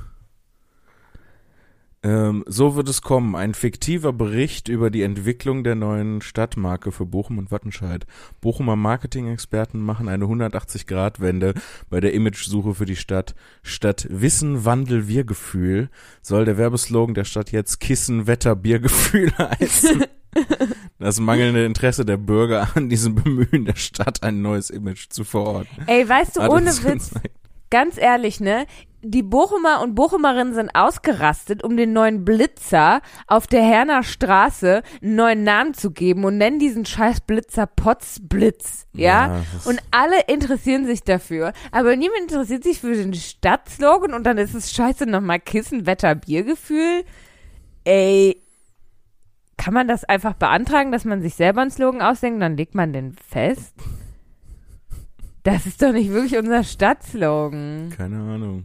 Speaker 2: ähm, so wird es kommen. Ein fiktiver Bericht über die Entwicklung der neuen Stadtmarke für Bochum und Wattenscheid. Bochumer Marketing-Experten machen eine 180-Grad-Wende bei der Imagesuche für die Stadt. Statt Wissen, Wandel, Wir-Gefühl soll der Werbeslogan der Stadt jetzt Kissen, Wetter, Biergefühl heißen. Das mangelnde Interesse der Bürger an diesem Bemühen der Stadt, ein neues Image zu verorten.
Speaker 1: Ey, weißt du,
Speaker 2: Hat
Speaker 1: ohne Witz, ganz ehrlich, ne? Die Bochumer und Bochumerinnen sind ausgerastet, um den neuen Blitzer auf der Herner Straße einen neuen Namen zu geben und nennen diesen scheiß Blitzer Potzblitz, ja?
Speaker 2: Ja,
Speaker 1: und alle interessieren sich dafür, aber niemand interessiert sich für den Stadtslogan und dann ist es scheiße nochmal Kissen, Wetter, Biergefühl. Ey, kann man das einfach beantragen, dass man sich selber einen Slogan ausdenkt, dann legt man den fest? Das ist doch nicht wirklich unser Stadtslogan.
Speaker 2: Keine Ahnung.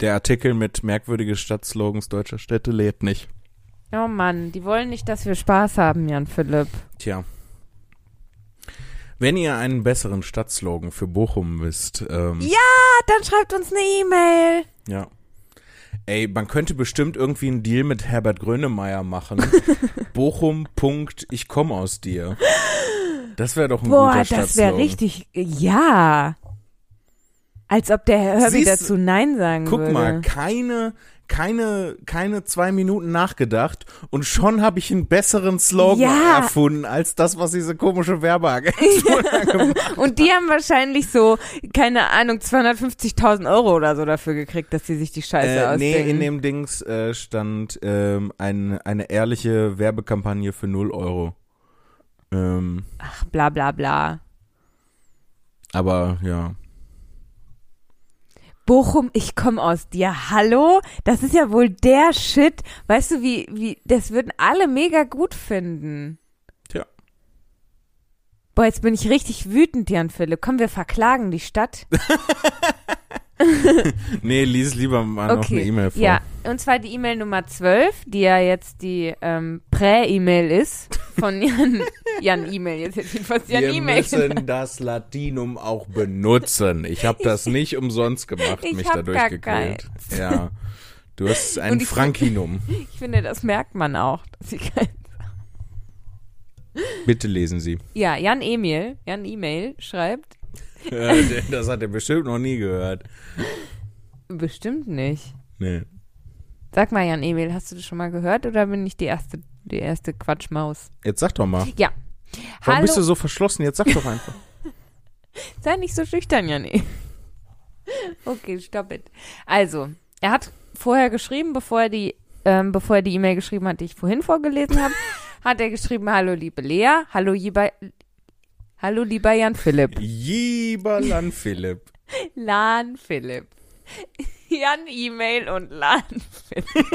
Speaker 2: Der Artikel mit merkwürdige Stadtslogans deutscher Städte lädt nicht.
Speaker 1: Oh Mann, die wollen nicht, dass wir Spaß haben, Jan Philipp.
Speaker 2: Tja. Wenn ihr einen besseren Stadtslogan für Bochum wisst, ähm,
Speaker 1: Ja, dann schreibt uns eine E-Mail.
Speaker 2: ja. Ey, man könnte bestimmt irgendwie einen Deal mit Herbert Grönemeyer machen. Bochum. Punkt, ich komme aus dir. Das wäre doch ein
Speaker 1: Boah,
Speaker 2: guter
Speaker 1: das
Speaker 2: Stadtslogan.
Speaker 1: wäre richtig. Ja. Als ob der Herbie
Speaker 2: Siehst du-
Speaker 1: dazu Nein sagen
Speaker 2: Guck
Speaker 1: würde.
Speaker 2: mal, keine, keine, keine zwei Minuten nachgedacht und schon habe ich einen besseren Slogan
Speaker 1: Ja.
Speaker 2: erfunden als das, was diese komische Werbeagentur gemacht
Speaker 1: Und die haben wahrscheinlich so, keine Ahnung, 250.000 Euro oder so dafür gekriegt, dass sie sich die Scheiße
Speaker 2: Äh, nee,
Speaker 1: ausdenken.
Speaker 2: in dem Dings äh, stand ähm, ein, eine ehrliche Werbekampagne für 0 Euro. Ähm,
Speaker 1: Ach, bla bla bla.
Speaker 2: aber ja.
Speaker 1: Bochum, ich komme aus dir. Hallo? Das ist ja wohl der Shit. Weißt du, wie, wie, das würden alle mega gut finden.
Speaker 2: Tja.
Speaker 1: Boah, jetzt bin ich richtig wütend, Jan Philipp. Komm, wir verklagen die Stadt.
Speaker 2: Nee, lies lieber mal noch eine
Speaker 1: Okay.
Speaker 2: E-Mail vor.
Speaker 1: Ja, und zwar die E-Mail Nummer 12, die ja jetzt die ähm, Prä-E-Mail ist. Von Jan, Jan E-Mail. Jetzt hätte ich fast Jan
Speaker 2: Wir
Speaker 1: E-Mail
Speaker 2: müssen das Latinum auch benutzen. Ich habe das nicht umsonst gemacht,
Speaker 1: Ich
Speaker 2: mich dadurch gequält. Ja. Du hast ein
Speaker 1: ich-
Speaker 2: Frankinum.
Speaker 1: Ich finde, das merkt man auch. Dass ich kein
Speaker 2: Bitte lesen Sie.
Speaker 1: ja, Jan Emil, Jan E-Mail schreibt,
Speaker 2: das hat er bestimmt noch nie gehört.
Speaker 1: bestimmt nicht.
Speaker 2: Nee.
Speaker 1: Sag mal, Jan Emil, hast du das schon mal gehört oder bin ich die erste, die erste Quatschmaus?
Speaker 2: Jetzt sag doch mal.
Speaker 1: Ja.
Speaker 2: Warum
Speaker 1: Hallo,
Speaker 2: bist du so verschlossen? Jetzt sag doch einfach.
Speaker 1: sei nicht so schüchtern, Jan Emil. Okay, stop it. Also, er hat vorher geschrieben, bevor er die, ähm, bevor er die E-Mail geschrieben hat, die ich vorhin vorgelesen habe, hat er geschrieben, hallo liebe Lea, hallo lieber, hallo lieber Jan Philipp.
Speaker 2: Lieber Lan Philipp.
Speaker 1: Lan Philipp. Jan E-Mail und Lan Philipp.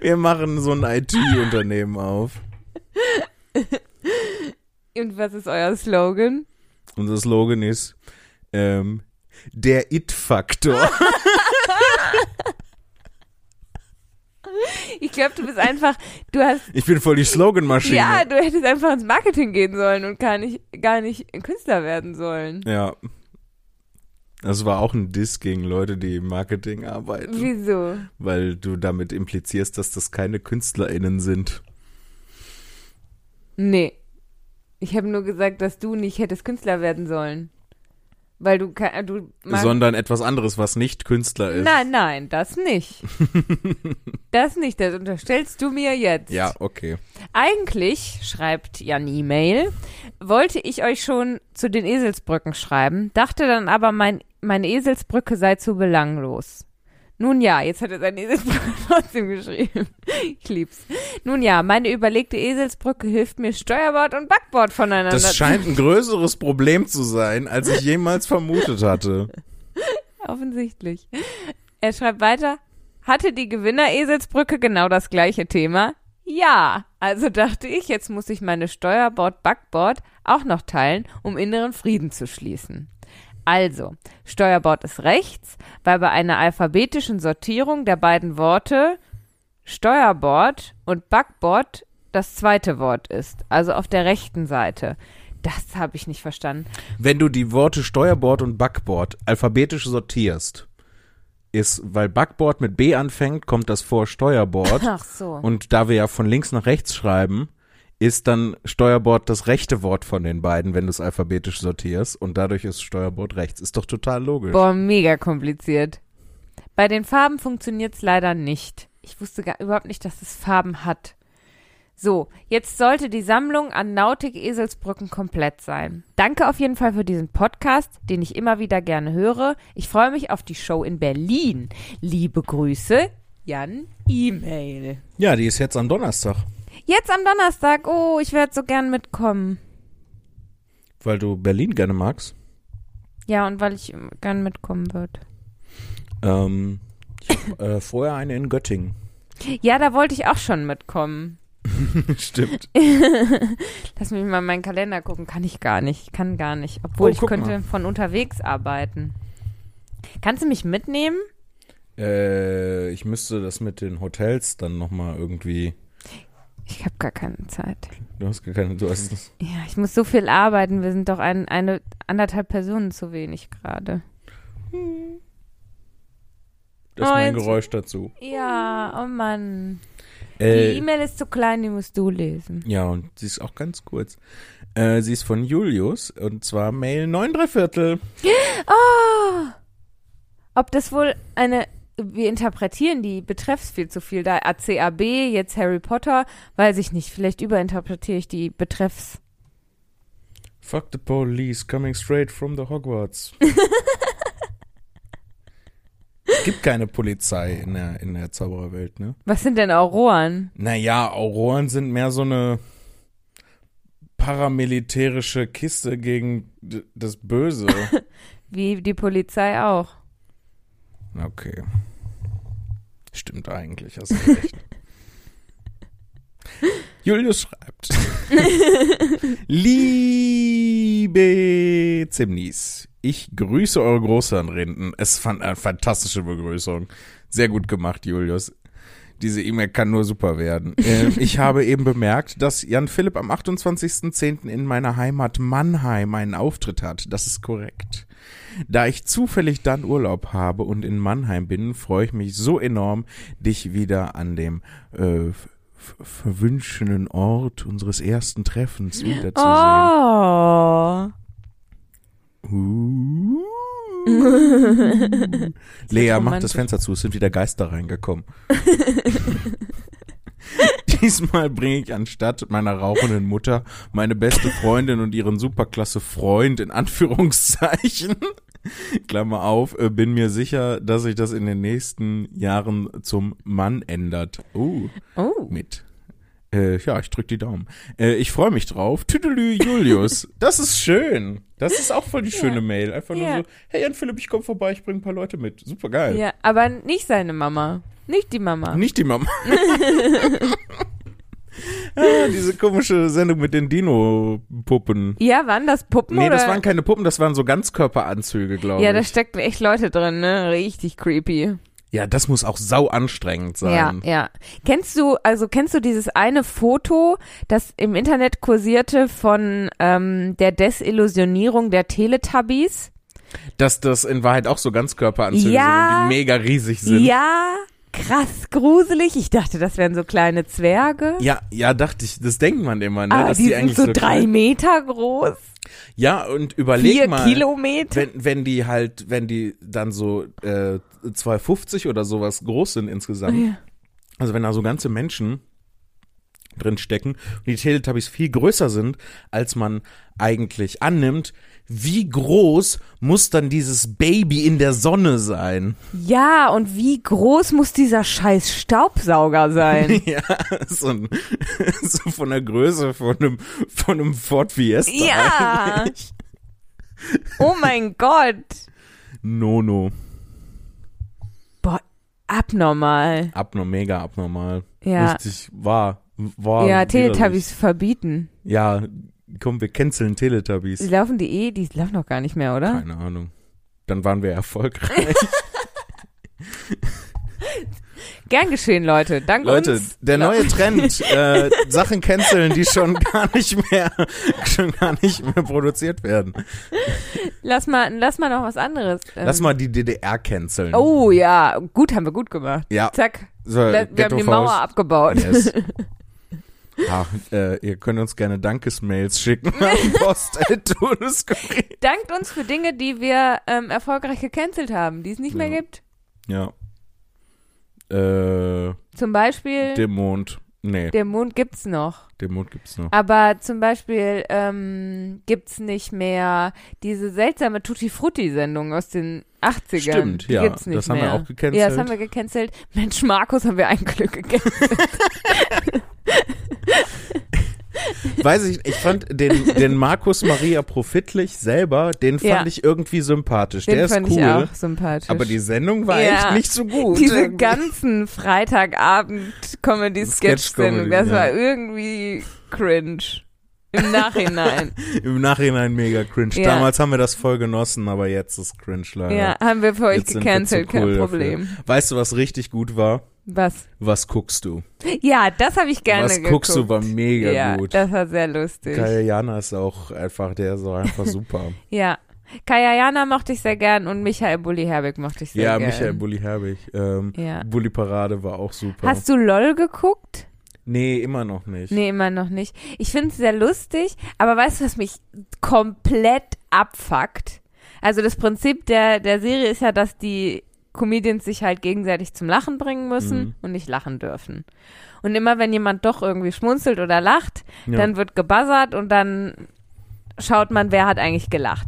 Speaker 2: Wir machen so ein IT-Unternehmen auf.
Speaker 1: Und was ist euer Slogan?
Speaker 2: Unser Slogan ist ähm, der It-Faktor.
Speaker 1: Ich glaube, du bist einfach, du hast,
Speaker 2: Ich bin voll die Slogan-Maschine.
Speaker 1: ja, du hättest einfach ins Marketing gehen sollen und gar nicht, gar nicht Künstler werden sollen.
Speaker 2: Ja. Das war auch ein Diss gegen Leute, die im Marketing arbeiten.
Speaker 1: Wieso?
Speaker 2: Weil du damit implizierst, dass das keine KünstlerInnen sind.
Speaker 1: Nee. Ich habe nur gesagt, dass du nicht hättest Künstler werden sollen. Weil du, du
Speaker 2: Sondern etwas anderes, was nicht Künstler ist.
Speaker 1: Nein, nein, das nicht. das nicht, das unterstellst du mir jetzt.
Speaker 2: Ja, okay.
Speaker 1: Eigentlich, schreibt Jan E-Mail, wollte ich euch schon zu den Eselsbrücken schreiben, dachte dann aber, mein, meine Eselsbrücke sei zu belanglos. Nun ja, jetzt hat er seine Eselsbrücke trotzdem geschrieben. Ich lieb's. Nun ja, meine überlegte Eselsbrücke hilft mir, Steuerbord und Backbord voneinander
Speaker 2: Das scheint ein größeres Problem zu sein, als ich jemals vermutet hatte.
Speaker 1: Offensichtlich. Er schreibt weiter, hatte die Gewinner-Eselsbrücke genau das gleiche Thema? Ja, also dachte ich, jetzt muss ich meine Steuerbord-Backbord auch noch teilen, um inneren Frieden zu schließen. Also, Steuerbord ist rechts, weil bei einer alphabetischen Sortierung der beiden Worte Steuerbord und Backbord das zweite Wort ist, also auf der rechten Seite. Das habe ich nicht verstanden.
Speaker 2: Wenn du die Worte Steuerbord und Backbord alphabetisch sortierst, ist, weil Backbord mit B anfängt, kommt das vor Steuerbord.
Speaker 1: Ach so.
Speaker 2: Und da wir ja von links nach rechts schreiben, ist dann Steuerbord das rechte Wort von den beiden, wenn du es alphabetisch sortierst. Und dadurch ist Steuerbord rechts. Ist doch total logisch.
Speaker 1: Boah, mega kompliziert. Bei den Farben funktioniert's leider nicht. Ich wusste gar überhaupt nicht, dass es Farben hat. So, jetzt sollte die Sammlung an Nautik-Eselsbrücken komplett sein. Danke auf jeden Fall für diesen Podcast, den ich immer wieder gerne höre. Ich freue mich auf die Show in Berlin. Liebe Grüße, Jan E-Mail.
Speaker 2: Ja, die ist jetzt am Donnerstag.
Speaker 1: Jetzt am Donnerstag. Oh, ich werde so gern mitkommen.
Speaker 2: Weil du Berlin gerne magst.
Speaker 1: Ja, und weil ich ähm, gern mitkommen würde.
Speaker 2: Ähm, ich hab, äh, vorher eine in Göttingen.
Speaker 1: Ja, da wollte ich auch schon mitkommen.
Speaker 2: Stimmt.
Speaker 1: Lass mich mal in meinen Kalender gucken. Kann ich gar nicht. Ich kann gar nicht. Obwohl
Speaker 2: Oh,
Speaker 1: ich könnte
Speaker 2: mal.
Speaker 1: von unterwegs arbeiten. Kannst du mich mitnehmen?
Speaker 2: Äh, ich müsste das mit den Hotels dann nochmal irgendwie.
Speaker 1: Ich habe gar keine Zeit.
Speaker 2: Du hast gar keine. Du hast das.
Speaker 1: Ja, ich muss so viel arbeiten. Wir sind doch ein, eine anderthalb Personen zu wenig gerade.
Speaker 2: Das ist
Speaker 1: Oh,
Speaker 2: mein
Speaker 1: jetzt-
Speaker 2: Geräusch dazu.
Speaker 1: Ja, oh Mann. Die
Speaker 2: Äh,
Speaker 1: E-Mail ist zu klein, die musst du lesen.
Speaker 2: ja, und sie ist auch ganz kurz. Äh, sie ist von Julius und zwar Mail 9 3 Viertel.
Speaker 1: Oh! Ob das wohl eine. Wir interpretieren die Betreffs viel zu viel. Da ACAB, jetzt Harry Potter, weiß ich nicht. Vielleicht überinterpretiere ich die Betreffs.
Speaker 2: Fuck the police coming straight from the Hogwarts. es gibt keine Polizei in der, in der Zaubererwelt, ne?
Speaker 1: Was sind denn Auroren?
Speaker 2: Naja, Auroren sind mehr so eine paramilitärische Kiste gegen das Böse.
Speaker 1: Wie die Polizei auch.
Speaker 2: Okay. Stimmt eigentlich, hast du recht. Julius schreibt. Liebe Zimnis, ich grüße eure Großhirnrinden. Es fand eine fantastische Begrüßung. Sehr gut gemacht, Julius. Diese E-Mail kann nur super werden. Ähm, ich habe eben bemerkt, dass Jan Philipp am 28.10. in meiner Heimat Mannheim einen Auftritt hat. Das ist korrekt. Da ich zufällig dann Urlaub habe und in Mannheim bin, freue ich mich so enorm, dich wieder an dem äh, verwünschenden Ort unseres ersten Treffens wiederzusehen.
Speaker 1: Oh.
Speaker 2: Uh. Lea, mach das Fenster zu, es sind wieder Geister reingekommen. Diesmal bringe ich anstatt meiner rauchenden Mutter meine beste Freundin und ihren superklasse Freund in Anführungszeichen Klammer auf, äh, bin mir sicher, dass sich das in den nächsten Jahren zum Mann ändert. Oh,
Speaker 1: Oh.
Speaker 2: mit. Äh, ja, ich drück die Daumen. Äh, ich freue mich drauf. Tüdelü Julius. Das ist schön. Das ist auch voll die schöne Mail. Einfach nur
Speaker 1: Ja.
Speaker 2: so, hey Jan Philipp, ich komm vorbei, ich bring ein paar Leute mit. Super geil.
Speaker 1: Ja, aber nicht seine Mama. Nicht die Mama.
Speaker 2: Nicht die Mama. ah, diese komische Sendung mit den Dino-Puppen.
Speaker 1: Ja, waren das Puppen
Speaker 2: Nee,
Speaker 1: oder?
Speaker 2: das waren keine Puppen, das waren so Ganzkörperanzüge, glaube
Speaker 1: ja, da
Speaker 2: ich.
Speaker 1: steckten echt Leute drin, ne? Richtig creepy.
Speaker 2: Ja, das muss auch sau anstrengend
Speaker 1: Ja,
Speaker 2: sein.
Speaker 1: ja. Kennst du, also kennst du dieses eine Foto, das im Internet kursierte von ähm, der Desillusionierung der Teletubbies?
Speaker 2: Dass das in Wahrheit auch so Ganzkörperanzüge
Speaker 1: Ja.
Speaker 2: sind die mega riesig sind.
Speaker 1: Ja, krass gruselig. Ich dachte, das wären so kleine Zwerge.
Speaker 2: Ja, ja, dachte ich, das denkt man immer, ne?
Speaker 1: Aber
Speaker 2: dass
Speaker 1: die,
Speaker 2: die,
Speaker 1: sind
Speaker 2: eigentlich
Speaker 1: so,
Speaker 2: so
Speaker 1: drei
Speaker 2: klein-
Speaker 1: Meter groß,
Speaker 2: Ja, und überleg
Speaker 1: vier
Speaker 2: mal,
Speaker 1: Kilometer.
Speaker 2: wenn, wenn die halt, wenn die dann so äh, 2,50 oder sowas groß sind insgesamt,
Speaker 1: Ja.
Speaker 2: also wenn da so ganze Menschen drin stecken und die Teletubbies viel größer sind, als man eigentlich annimmt, wie groß muss dann dieses Baby in der Sonne sein?
Speaker 1: Ja, und wie groß muss dieser scheiß Staubsauger sein?
Speaker 2: ja, so, ein, so von der Größe von einem, von einem Ford Fiesta
Speaker 1: Ja.
Speaker 2: eigentlich.
Speaker 1: oh mein Gott.
Speaker 2: No, no.
Speaker 1: Boah, abnormal.
Speaker 2: Abnorm, mega abnormal.
Speaker 1: Ja.
Speaker 2: Richtig, war, war.
Speaker 1: Ja. Teletubbies verbieten.
Speaker 2: Ja, komm, wir canceln
Speaker 1: Die
Speaker 2: Teletubbies.
Speaker 1: laufen die eh, die laufen noch gar nicht mehr, oder?
Speaker 2: Keine Ahnung. Dann waren wir erfolgreich.
Speaker 1: Gern geschehen, Leute. Dank
Speaker 2: Leute,
Speaker 1: uns.
Speaker 2: der neue Trend, äh, Sachen canceln, die schon gar nicht mehr, schon gar nicht mehr produziert werden.
Speaker 1: Lass mal, lass mal noch was anderes. ähm,
Speaker 2: Lass mal die DDR canceln.
Speaker 1: Oh ja, gut, haben wir gut gemacht.
Speaker 2: Ja,
Speaker 1: Zack.
Speaker 2: so,
Speaker 1: Wir, wir haben die. Mauer abgebaut.
Speaker 2: Yes. Ach, äh, ihr könnt uns gerne Dankesmails schicken an post.todeskurier.
Speaker 1: Dankt uns für Dinge, die wir ähm, erfolgreich gecancelt haben, die es nicht mehr
Speaker 2: Ja.
Speaker 1: gibt.
Speaker 2: Ja. Äh,
Speaker 1: Zum Beispiel,
Speaker 2: der Mond. Nee,
Speaker 1: der Mond gibt's noch.
Speaker 2: den Mond gibt's noch.
Speaker 1: Aber zum Beispiel ähm, gibt's nicht mehr diese seltsame Tutti Frutti Sendung aus den 80ern.
Speaker 2: Stimmt,
Speaker 1: Die
Speaker 2: ja,
Speaker 1: gibt's nicht
Speaker 2: das haben
Speaker 1: mehr.
Speaker 2: wir auch gecancelt.
Speaker 1: Ja, das haben wir gecancelt. Mensch, Markus haben wir ein Glück gecancelt.
Speaker 2: Weiß ich, ich fand den, den Markus Maria Profitlich selber, den fand
Speaker 1: Ja.
Speaker 2: ich irgendwie sympathisch.
Speaker 1: Den
Speaker 2: Der ist
Speaker 1: fand
Speaker 2: cool.
Speaker 1: ich auch sympathisch.
Speaker 2: Aber die Sendung war
Speaker 1: Ja.
Speaker 2: echt nicht so gut.
Speaker 1: Diese
Speaker 2: irgendwie.
Speaker 1: ganzen Freitagabend-Comedy-Sketch-Sendungen, das
Speaker 2: Sketch-Comedy,
Speaker 1: war
Speaker 2: ja.
Speaker 1: irgendwie cringe. Im Nachhinein.
Speaker 2: Im Nachhinein mega cringe.
Speaker 1: Ja.
Speaker 2: Damals haben wir das voll genossen, aber jetzt ist cringe leider.
Speaker 1: ja, haben wir für euch
Speaker 2: Jetzt
Speaker 1: gecancelt,
Speaker 2: cool
Speaker 1: kein
Speaker 2: dafür.
Speaker 1: Problem.
Speaker 2: Weißt du, was richtig gut war?
Speaker 1: Was?
Speaker 2: Was guckst du?
Speaker 1: Ja, das habe ich gerne
Speaker 2: was
Speaker 1: geguckt.
Speaker 2: guckst du war mega
Speaker 1: ja,
Speaker 2: gut.
Speaker 1: das war sehr lustig.
Speaker 2: Kaya Jana ist auch einfach, der ist auch einfach super.
Speaker 1: Ja. Kaya Jana mochte ich sehr gern und Michael Bulli Herbig mochte ich sehr
Speaker 2: ja,
Speaker 1: gern.
Speaker 2: Michael Bulli Herbig. Ähm,
Speaker 1: Ja.
Speaker 2: Bulli Parade war auch super.
Speaker 1: Hast du LOL geguckt?
Speaker 2: Nee, immer noch nicht.
Speaker 1: Nee, immer noch nicht. Ich finde es sehr lustig, aber weißt du, was mich komplett abfuckt? Also das Prinzip der, der Serie ist ja, dass die Comedians sich halt gegenseitig zum Lachen bringen müssen
Speaker 2: Mhm.
Speaker 1: und nicht lachen dürfen. Und immer wenn jemand doch irgendwie schmunzelt oder lacht,
Speaker 2: Ja.
Speaker 1: dann wird gebuzzert und dann schaut man, wer hat eigentlich gelacht.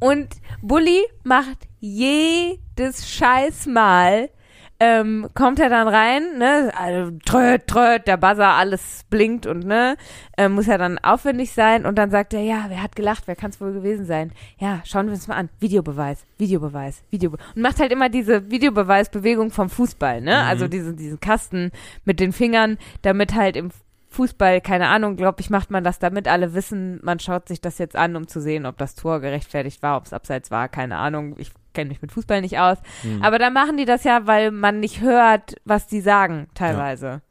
Speaker 1: Und Bully macht jedes scheiß Mal, ähm, kommt er dann rein, ne, also, tröt, tröt, der Buzzer, alles blinkt und ne, äh, muss ja dann aufwendig sein und dann sagt er, ja, wer hat gelacht, wer kann es wohl gewesen sein? Ja, schauen wir uns mal an, Videobeweis, Videobeweis, Videobe und macht halt immer diese Videobeweisbewegung vom Fußball, ne,
Speaker 2: Mhm.
Speaker 1: also diesen, diesen Kasten mit den Fingern, damit halt im Fußball, keine Ahnung, glaube ich, macht man das, damit alle wissen, man schaut sich das jetzt an, um zu sehen, ob das Tor gerechtfertigt war, ob es abseits war, keine Ahnung. Ich kenne mich mit Fußball nicht aus.
Speaker 2: Mhm.
Speaker 1: Aber da machen die das ja, weil man nicht hört, was die sagen, teilweise.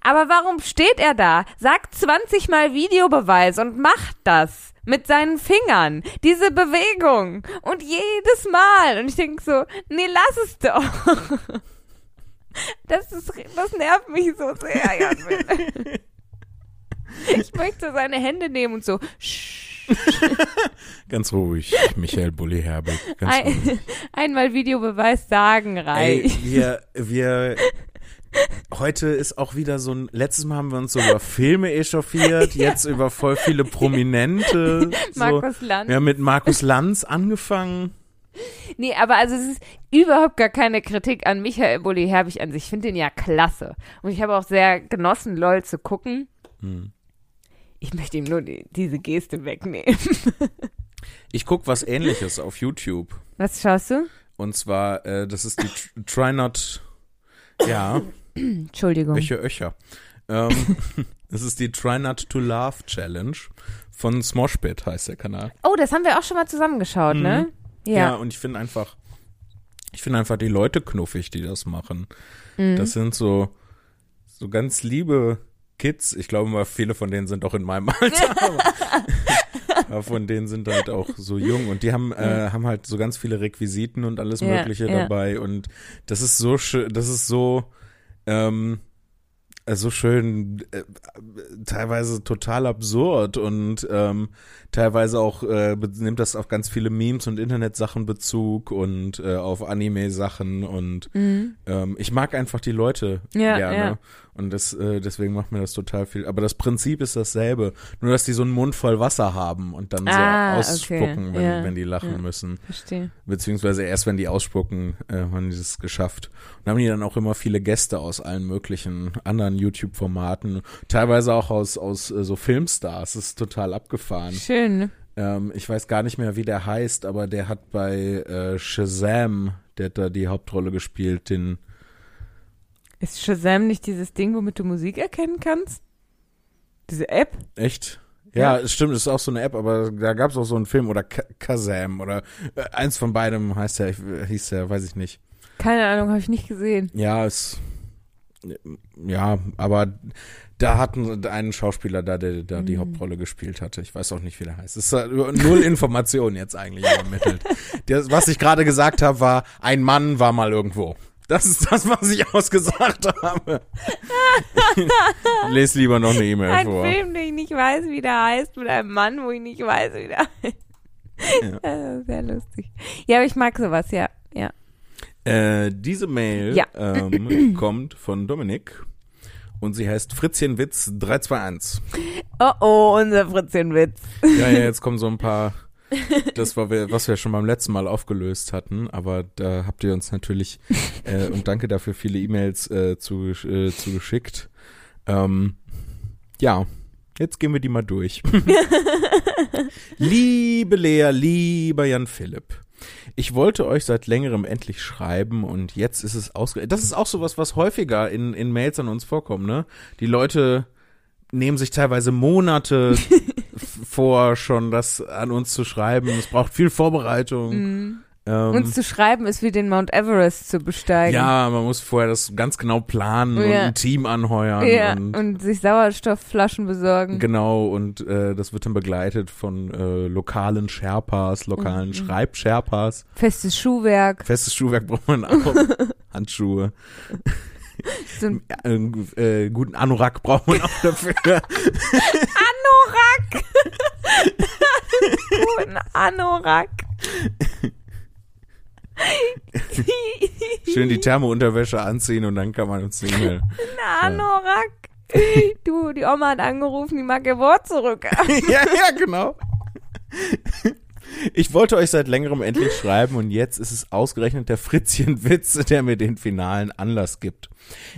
Speaker 1: Aber warum steht er da, sagt 20 Mal Videobeweis und macht das mit seinen Fingern, diese Bewegung und jedes Mal. Und ich denke so, nee, lass es doch. Das, ist, das nervt mich so sehr, Jasmin. Ich möchte seine Hände nehmen und so. Sch,
Speaker 2: Ganz ruhig, Michael Bulli Herbig.
Speaker 1: Ein, einmal Videobeweis sagen
Speaker 2: Ey,
Speaker 1: reicht.
Speaker 2: wir, wir, heute ist auch wieder so ein, letztes Mal haben wir uns so über Filme echauffiert, jetzt über voll viele Prominente. So.
Speaker 1: Markus Lanz.
Speaker 2: Wir haben mit Markus Lanz angefangen.
Speaker 1: Nee, aber also es ist überhaupt gar keine Kritik an Michael Bulli Herbig an sich. Ich finde den ja klasse. Und ich habe auch sehr genossen, LOL zu gucken.
Speaker 2: Hm.
Speaker 1: Ich möchte ihm nur die, diese Geste wegnehmen.
Speaker 2: Ich gucke was ähnliches auf YouTube.
Speaker 1: Was schaust du?
Speaker 2: Und zwar, äh, das ist die Tr- Try Not, ja,
Speaker 1: Entschuldigung.
Speaker 2: Öcher, Öcher. Ähm, das ist die Try Not to Laugh Challenge von Smoshpit, heißt der Kanal.
Speaker 1: Oh, das haben wir auch schon mal zusammengeschaut, ne?
Speaker 2: Ja,
Speaker 1: Ja.
Speaker 2: und ich finde einfach, ich finde einfach die Leute knuffig, die das machen.
Speaker 1: Mhm.
Speaker 2: Das sind so, so ganz liebe Kids. Ich glaube mal, viele von denen sind auch in meinem Alter. aber, von denen sind halt auch so jung und die haben, äh, haben halt so ganz viele Requisiten und alles Mögliche
Speaker 1: ja.
Speaker 2: dabei. Und das ist so schön, das ist so, ähm, äh, so schön, äh, teilweise total absurd und ähm, teilweise auch äh, nimmt das auf ganz viele Memes und Internetsachen Bezug und äh, auf Anime-Sachen und
Speaker 1: Mhm.
Speaker 2: ähm, ich mag einfach die Leute
Speaker 1: Ja,
Speaker 2: gerne
Speaker 1: ja.
Speaker 2: und das äh, deswegen macht mir das total viel. Aber das Prinzip ist dasselbe, nur dass die so einen Mund voll Wasser haben und dann
Speaker 1: Ah,
Speaker 2: so
Speaker 1: okay,
Speaker 2: ausspucken, wenn,
Speaker 1: ja,
Speaker 2: wenn die lachen
Speaker 1: ja.
Speaker 2: müssen,
Speaker 1: Verstehe.
Speaker 2: beziehungsweise erst wenn die ausspucken, äh, haben die das geschafft. Und haben die dann auch immer viele Gäste aus allen möglichen anderen YouTube-Formaten, teilweise auch aus aus äh, so Filmstars. Das ist total abgefahren.
Speaker 1: Schön. ne?
Speaker 2: Ähm, ich weiß gar nicht mehr, wie der heißt, aber der hat bei äh, Shazam, der hat da die Hauptrolle gespielt, den
Speaker 1: Ist Shazam nicht dieses Ding, womit du Musik erkennen kannst? Diese App?
Speaker 2: Echt? Ja, es stimmt, es ist auch so eine App, aber da gab es auch so einen Film oder Ka- Kazam oder äh, eins von beidem heißt der, ich- hieß der, weiß ich nicht.
Speaker 1: Keine Ahnung, habe ich nicht gesehen.
Speaker 2: Ja, es ja, aber da hatten einen Schauspieler da, der da die
Speaker 1: Mhm.
Speaker 2: Hauptrolle gespielt hatte. Ich weiß auch nicht, wie der heißt. Es ist äh, null Information jetzt eigentlich übermittelt. Der, was ich gerade gesagt habe, war, ein Mann war mal irgendwo. Das ist das, was ich ausgesagt habe. Lest lieber noch eine E-Mail
Speaker 1: Ein
Speaker 2: vor.
Speaker 1: Film, den ich nicht weiß, wie der heißt, mit einem Mann, wo ich nicht weiß, wie der heißt. Äh, Sehr lustig. Ja, aber ich mag sowas, ja. Ja.
Speaker 2: Äh, diese Mail
Speaker 1: Ja.
Speaker 2: ähm, kommt von Dominik und sie heißt Fritzchenwitz 321.
Speaker 1: Oh oh, unser Fritzchenwitz.
Speaker 2: Ja, ja, jetzt kommen so ein paar. Das war was wir schon beim letzten Mal aufgelöst hatten, aber da habt ihr uns natürlich äh, und danke dafür viele E-Mails äh, zu, äh, zugeschickt. Ähm, ja, jetzt gehen wir die mal durch. Liebe Lea, lieber Jan Philipp. Ich wollte euch seit längerem endlich schreiben und jetzt ist es ausge... Das ist auch sowas, was häufiger in, in Mails an uns vorkommt, ne? Die Leute nehmen sich teilweise Monate vor, schon das an uns zu schreiben. Es braucht viel Vorbereitung.
Speaker 1: Mhm.
Speaker 2: Ähm,
Speaker 1: Uns zu schreiben ist wie den Mount Everest zu besteigen.
Speaker 2: ja, man muss vorher das ganz genau planen und
Speaker 1: Ja.
Speaker 2: ein Team anheuern.
Speaker 1: Ja,
Speaker 2: und,
Speaker 1: und sich Sauerstoffflaschen besorgen.
Speaker 2: Genau, und äh, das wird dann begleitet von äh, lokalen Sherpas, lokalen
Speaker 1: Mhm.
Speaker 2: Schreibsherpas.
Speaker 1: Festes Schuhwerk.
Speaker 2: Festes Schuhwerk braucht man auch. Handschuhe.
Speaker 1: So ein
Speaker 2: äh, äh, guten Anorak braucht man auch dafür.
Speaker 1: Anorak. Guten Anorak.
Speaker 2: Schön die Thermounterwäsche anziehen und dann kann man uns nicht mehr.
Speaker 1: Ein Anorak. Du, die Oma hat angerufen, die mag ihr Wort zurück.
Speaker 2: ja, ja, genau. Ich wollte euch seit längerem endlich schreiben und jetzt ist es ausgerechnet der Fritzchenwitz, der mir den finalen Anlass gibt.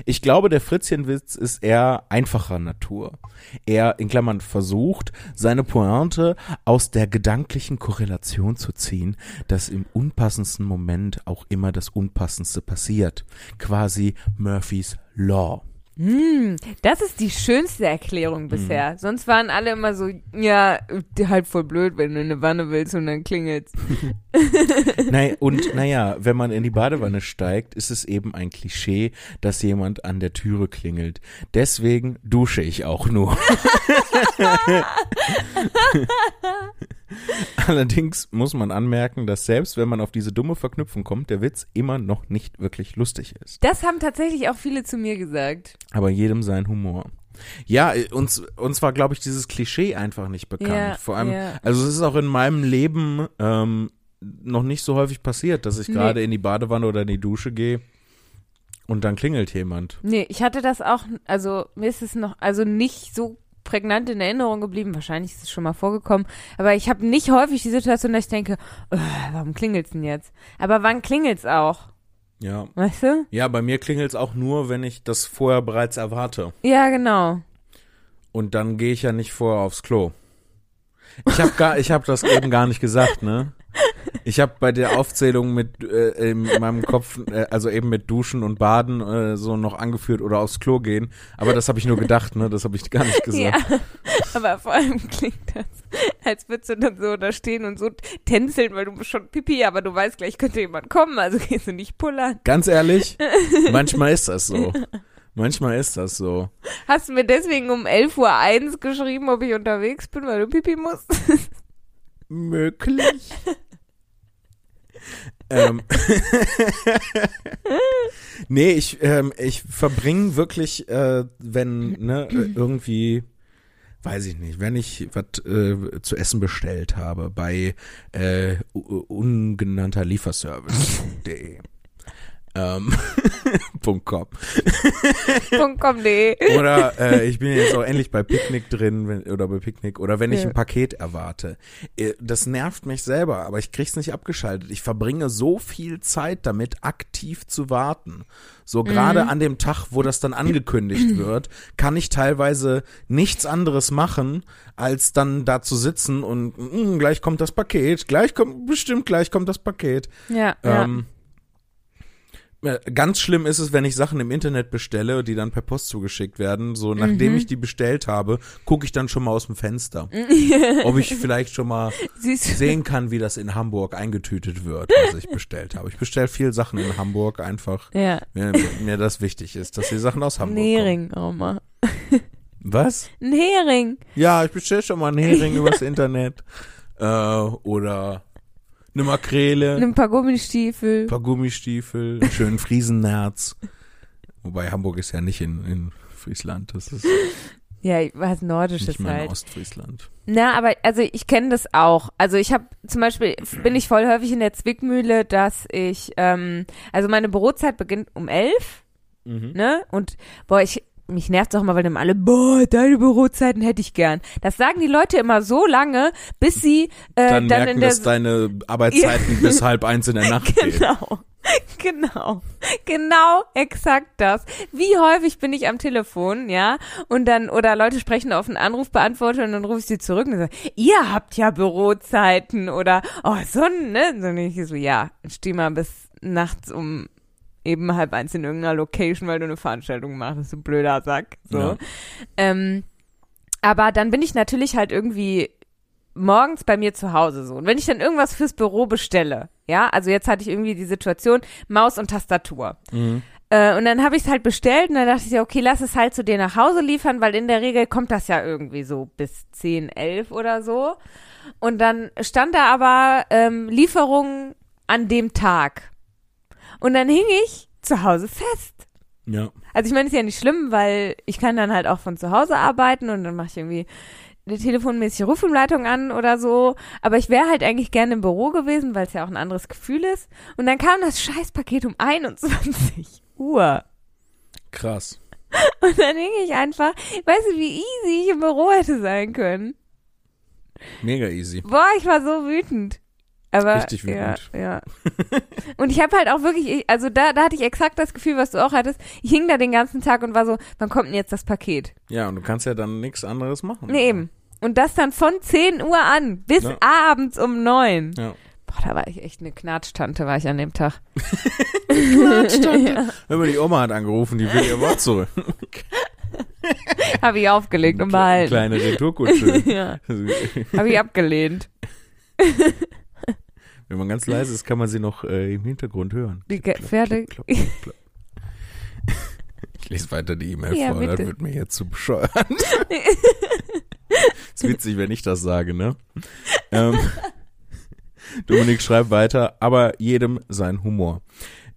Speaker 2: Ich glaube, der Fritzchenwitz ist eher einfacher Natur. Er, in Klammern, versucht, seine Pointe aus der gedanklichen Korrelation zu ziehen, dass im unpassendsten Moment auch immer das Unpassendste passiert. Quasi Murphys Law.
Speaker 1: Hm, das ist die schönste
Speaker 2: Mhm.
Speaker 1: Erklärung bisher. Sonst waren alle immer so, ja, halt voll blöd, wenn du in eine Wanne willst und dann klingelt's.
Speaker 2: Nein, und naja, wenn man in die Badewanne steigt, ist es eben ein Klischee, dass jemand an der Türe klingelt. Deswegen dusche ich auch nur. Allerdings muss man anmerken, dass selbst wenn man auf diese dumme Verknüpfung kommt, der Witz immer noch nicht wirklich lustig ist.
Speaker 1: Das haben tatsächlich auch viele zu mir gesagt.
Speaker 2: Aber jedem sein Humor. Ja, äh, uns, uns war, glaube ich, dieses Klischee einfach nicht bekannt.
Speaker 1: Ja,
Speaker 2: Vor allem,
Speaker 1: ja.
Speaker 2: also es ist auch in meinem Leben ähm, noch nicht so häufig passiert, dass ich
Speaker 1: Nee.
Speaker 2: gerade in die Badewanne oder in die Dusche gehe und dann klingelt jemand.
Speaker 1: Nee, ich hatte das auch, also mir ist es noch, also nicht so prägnant in Erinnerung geblieben. Wahrscheinlich ist es schon mal vorgekommen. Aber ich habe nicht häufig die Situation, dass ich denke, äh, warum klingelt's denn jetzt? Aber wann klingelt's auch?
Speaker 2: Ja.
Speaker 1: Weißt du?
Speaker 2: Ja, bei mir klingelt's auch nur, wenn ich das vorher bereits erwarte.
Speaker 1: Ja, genau.
Speaker 2: Und dann gehe ich ja nicht vorher aufs Klo. Ich habe gar, ich habe das eben gar nicht gesagt, ne? Ich habe bei der Aufzählung mit äh, in meinem Kopf, äh, also eben mit Duschen und Baden äh, so noch angeführt oder aufs Klo gehen, aber das habe ich nur gedacht, ne? Das habe ich gar nicht gesagt.
Speaker 1: Ja, aber vor allem klingt das, als würdest du dann so da stehen und so tänzeln, weil du bist schon Pipi, aber du weißt, gleich könnte jemand kommen, also gehst du nicht pullern.
Speaker 2: Ganz ehrlich, manchmal ist das so. Manchmal ist das so.
Speaker 1: Hast du mir deswegen um 11.01 Uhr geschrieben, ob ich unterwegs bin, weil du Pipi musst?
Speaker 2: Möglich. Ähm. nee, ich, ähm, ich verbringe wirklich, äh, wenn, ne, irgendwie, weiß ich nicht, wenn ich was äh, zu essen bestellt habe bei äh, ungenannter Lieferservice.de. ähm, .com.
Speaker 1: .com.de.
Speaker 2: Oder äh, ich bin jetzt auch endlich bei Picknick drin wenn, oder bei Picknick oder wenn ich
Speaker 1: Ja.
Speaker 2: ein Paket erwarte. Äh, Das nervt mich selber, aber ich krieg's nicht abgeschaltet. Ich verbringe so viel Zeit damit, aktiv zu warten. So gerade an dem Tag, wo das dann angekündigt wird, kann ich teilweise nichts anderes machen, als dann da zu sitzen und "Mm, gleich kommt das Paket, gleich kommt, bestimmt gleich kommt das Paket.
Speaker 1: Ja, ja.
Speaker 2: Ähm, äh, Ganz schlimm ist es, wenn ich Sachen im Internet bestelle, die dann per Post zugeschickt werden. So, nachdem
Speaker 1: Mhm.
Speaker 2: ich die bestellt habe, gucke ich dann schon mal aus dem Fenster, ob ich vielleicht schon mal sehen kann, wie das in Hamburg eingetütet wird, was ich bestellt habe. Ich bestelle viel Sachen in Hamburg einfach,
Speaker 1: Ja.
Speaker 2: wenn mir das wichtig ist, dass die Sachen aus Hamburg kommen.
Speaker 1: Hering auch mal.
Speaker 2: Was?
Speaker 1: Ein Hering.
Speaker 2: Ja, ich bestelle schon mal einen Hering übers Internet äh, oder eine Makrele.
Speaker 1: Ein paar Gummistiefel.
Speaker 2: Ein paar Gummistiefel, einen schönen Friesennerz. Wobei Hamburg ist ja nicht in, in Friesland, das ist
Speaker 1: Ja, was Nordisches
Speaker 2: nicht in
Speaker 1: halt.
Speaker 2: Ostfriesland.
Speaker 1: Na, aber also ich kenne das auch. Also ich habe zum Beispiel bin ich voll häufig in der Zwickmühle, dass ich ähm, also meine Bürozeit beginnt um elf,
Speaker 2: Mhm.
Speaker 1: ne? Und boah, ich mich nervt's auch mal, weil dann alle, boah, deine Bürozeiten hätte ich gern. Das sagen die Leute immer so lange, bis sie äh,
Speaker 2: Dann,
Speaker 1: dann,
Speaker 2: merken,
Speaker 1: in der
Speaker 2: dass deine Arbeitszeiten bis halb eins in der Nacht gehen.
Speaker 1: Genau. Genau. Genau, exakt das. Wie häufig bin ich am Telefon, ja? Und dann, oder Leute sprechen auf einen Anrufbeantworter und dann rufe ich sie zurück und sage, ihr habt ja Bürozeiten oder, oh, so, ne? Und dann ich so, ja, steh mal bis nachts um eben halb eins in irgendeiner Location, weil du eine Veranstaltung machst, du blöder Sack. So.
Speaker 2: Ja.
Speaker 1: Ähm, aber dann bin ich natürlich halt irgendwie morgens bei mir zu Hause so. Und wenn ich dann irgendwas fürs Büro bestelle, ja, also jetzt hatte ich irgendwie die Situation, Maus und Tastatur.
Speaker 2: Mhm.
Speaker 1: Äh, und dann habe ich es halt bestellt und dann dachte ich, ja, okay, lass es halt zu dir nach Hause liefern, weil in der Regel kommt das ja irgendwie so bis 10, 11 oder so. Und dann stand da aber ähm, Lieferung an dem Tag. Und dann hing ich zu Hause fest.
Speaker 2: Ja.
Speaker 1: Also ich meine, ist ja nicht schlimm, weil ich kann dann halt auch von zu Hause arbeiten und dann mache ich irgendwie eine telefonmäßige Rufumleitung an oder so. Aber ich wäre halt eigentlich gerne im Büro gewesen, weil es ja auch ein anderes Gefühl ist. Und dann kam das Scheißpaket um 21 Uhr.
Speaker 2: Krass.
Speaker 1: Und dann hing ich einfach, weißt du, wie easy ich im Büro hätte sein können.
Speaker 2: Mega easy.
Speaker 1: Boah, ich war so wütend. Aber
Speaker 2: Richtig wütend.
Speaker 1: ja, ja. Und ich habe halt auch wirklich, ich- also da, da hatte ich exakt das Gefühl, was du auch hattest. Ich hing da den ganzen Tag und war so, wann kommt denn jetzt das Paket?
Speaker 2: Ja, und du kannst ja dann nichts anderes machen.
Speaker 1: Nee, eben. Und das dann von 10 Uhr an bis
Speaker 2: Ja.
Speaker 1: abends um 9.
Speaker 2: Ja.
Speaker 1: Boah, da war ich echt eine Knatschtante, war ich an dem Tag.
Speaker 2: Knatschtante. Hör mal, die Oma hat angerufen, die will ihr Wort zurück.
Speaker 1: Habe ich aufgelegt und behalten.
Speaker 2: Kleine Retourkutsche.
Speaker 1: ja, habe ich abgelehnt.
Speaker 2: Wenn man ganz leise ist, kann man sie noch äh, im Hintergrund hören.
Speaker 1: Die Ge- Pferde-
Speaker 2: klack, klick, klack. Ich lese weiter die E-Mail
Speaker 1: Ja,
Speaker 2: vor, das wird mir jetzt zu bescheuert. ist witzig, wenn ich das sage, ne? Ähm, Dominik schreibt weiter, aber jedem sein Humor.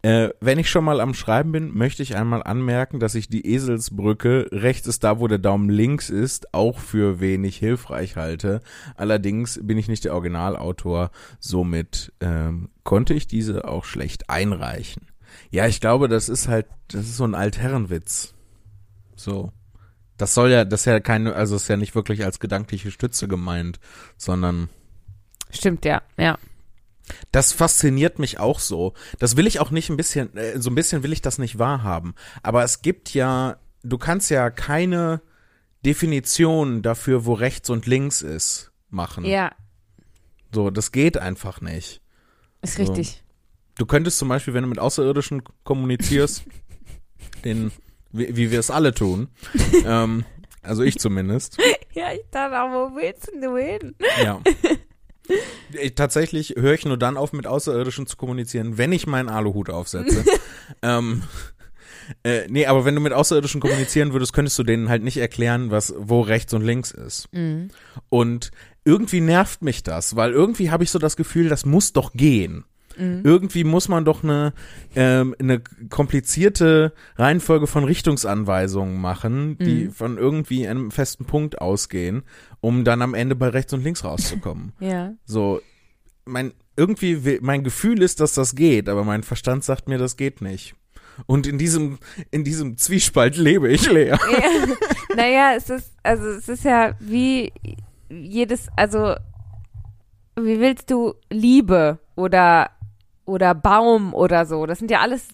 Speaker 2: Äh, wenn ich schon mal am Schreiben bin, möchte ich einmal anmerken, dass ich die Eselsbrücke, rechts ist da, wo der Daumen links ist, auch für wenig hilfreich halte. Allerdings bin ich nicht der Originalautor, somit ähm, konnte ich diese auch schlecht einreichen. Ja, ich glaube, das ist halt, das ist so ein Altherrenwitz. So. Das soll ja, das ist ja keine, also ist ja nicht wirklich als gedankliche Stütze gemeint, sondern
Speaker 1: Stimmt, ja, ja.
Speaker 2: Das fasziniert mich auch so. Das will ich auch nicht ein bisschen, äh, so ein bisschen will ich das nicht wahrhaben. Aber es gibt ja, du kannst ja keine Definition dafür, wo rechts und links ist, machen.
Speaker 1: Ja,
Speaker 2: So, das geht einfach nicht.
Speaker 1: ist
Speaker 2: So.
Speaker 1: richtig.
Speaker 2: Du könntest zum Beispiel, wenn du mit Außerirdischen kommunizierst, den, wie, wie wir es alle tun, ähm, also ich zumindest,
Speaker 1: Ja, ich dachte auch, wo willst du hin?
Speaker 2: ja. Ich, tatsächlich höre ich nur dann auf, mit Außerirdischen zu kommunizieren, wenn ich meinen Aluhut aufsetze. ähm, äh, nee, aber wenn du mit Außerirdischen kommunizieren würdest, könntest du denen halt nicht erklären, was, wo rechts und links ist.
Speaker 1: Mhm.
Speaker 2: Und irgendwie nervt mich das, weil irgendwie habe ich so das Gefühl, das muss doch gehen. Irgendwie muss man doch eine, ähm, eine komplizierte Reihenfolge von Richtungsanweisungen machen, die von irgendwie einem festen Punkt ausgehen, um dann am Ende bei rechts und links rauszukommen.
Speaker 1: Ja.
Speaker 2: so, mein, irgendwie, mein Gefühl ist, dass das geht, aber mein Verstand sagt mir, das geht nicht. Und in diesem, in diesem Zwiespalt lebe ich leer.
Speaker 1: ja. Naja, es ist, also es ist ja wie jedes, also wie willst du Liebe oder oder Baum oder so? Das sind ja alles,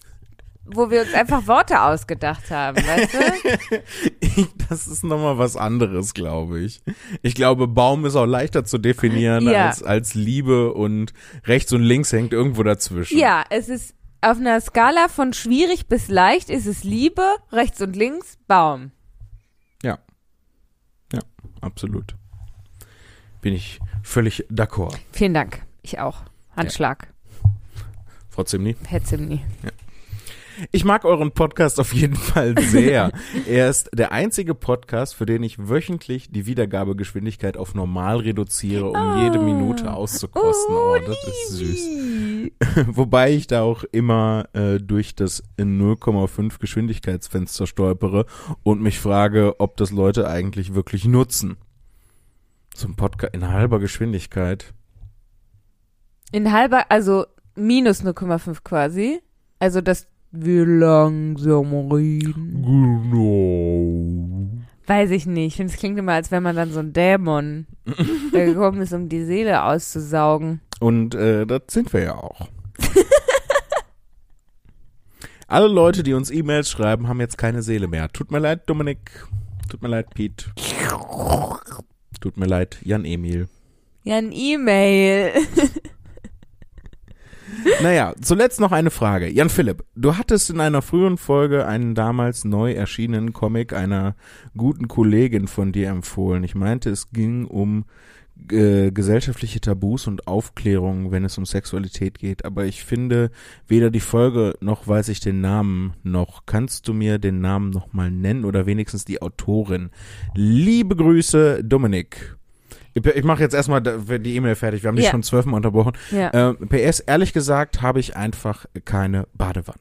Speaker 1: wo wir uns einfach Worte ausgedacht haben, weißt du?
Speaker 2: Das ist nochmal was anderes, glaube ich. Ich glaube, Baum ist auch leichter zu definieren
Speaker 1: Ja.
Speaker 2: als, als Liebe und rechts und links hängt irgendwo dazwischen.
Speaker 1: Ja, es ist auf einer Skala von schwierig bis leicht ist es Liebe, rechts und links Baum.
Speaker 2: Ja. Ja, absolut. Bin ich völlig d'accord.
Speaker 1: Vielen Dank. Ich auch. Handschlag.
Speaker 2: Frau Zimni.
Speaker 1: Hätte nie.
Speaker 2: Ich mag euren Podcast auf jeden Fall sehr. er ist der einzige Podcast, für den ich wöchentlich die Wiedergabegeschwindigkeit auf normal reduziere, um jede Minute auszukosten. Oh, das ist süß. Wobei ich da auch immer äh, durch das 0,5 Geschwindigkeitsfenster stolpere und mich frage, ob das Leute eigentlich wirklich nutzen. So ein Podcast in halber Geschwindigkeit.
Speaker 1: In halber, also minus 0,5 quasi. Also, dass wir langsam reden.
Speaker 2: Genau.
Speaker 1: Weiß ich nicht. Ich finde, es klingt immer, als wenn man dann so ein Dämon, gekommen ist, um die Seele auszusaugen.
Speaker 2: Und äh, das sind wir ja auch. Alle Leute, die uns E-Mails schreiben, haben jetzt keine Seele mehr. Tut mir leid, Dominik. Tut mir leid, Pete. Tut mir leid, Jan Emil.
Speaker 1: Ja, ein E-Mail.
Speaker 2: Naja, zuletzt noch eine Frage. Jan Philipp, du hattest in einer frühen Folge einen damals neu erschienenen Comic einer guten Kollegin von dir empfohlen. Ich meinte, es ging um äh, gesellschaftliche Tabus und Aufklärung, wenn es um Sexualität geht. Aber ich finde weder die Folge noch weiß ich den Namen noch. Kannst du mir den Namen noch mal nennen oder wenigstens die Autorin? Liebe Grüße, Dominik. Ich, ich mache jetzt erstmal die E-Mail fertig. Wir haben dich
Speaker 1: Ja.
Speaker 2: schon zwölfmal unterbrochen.
Speaker 1: Ja.
Speaker 2: Ähm, PS, ehrlich gesagt, habe ich einfach keine Badewanne.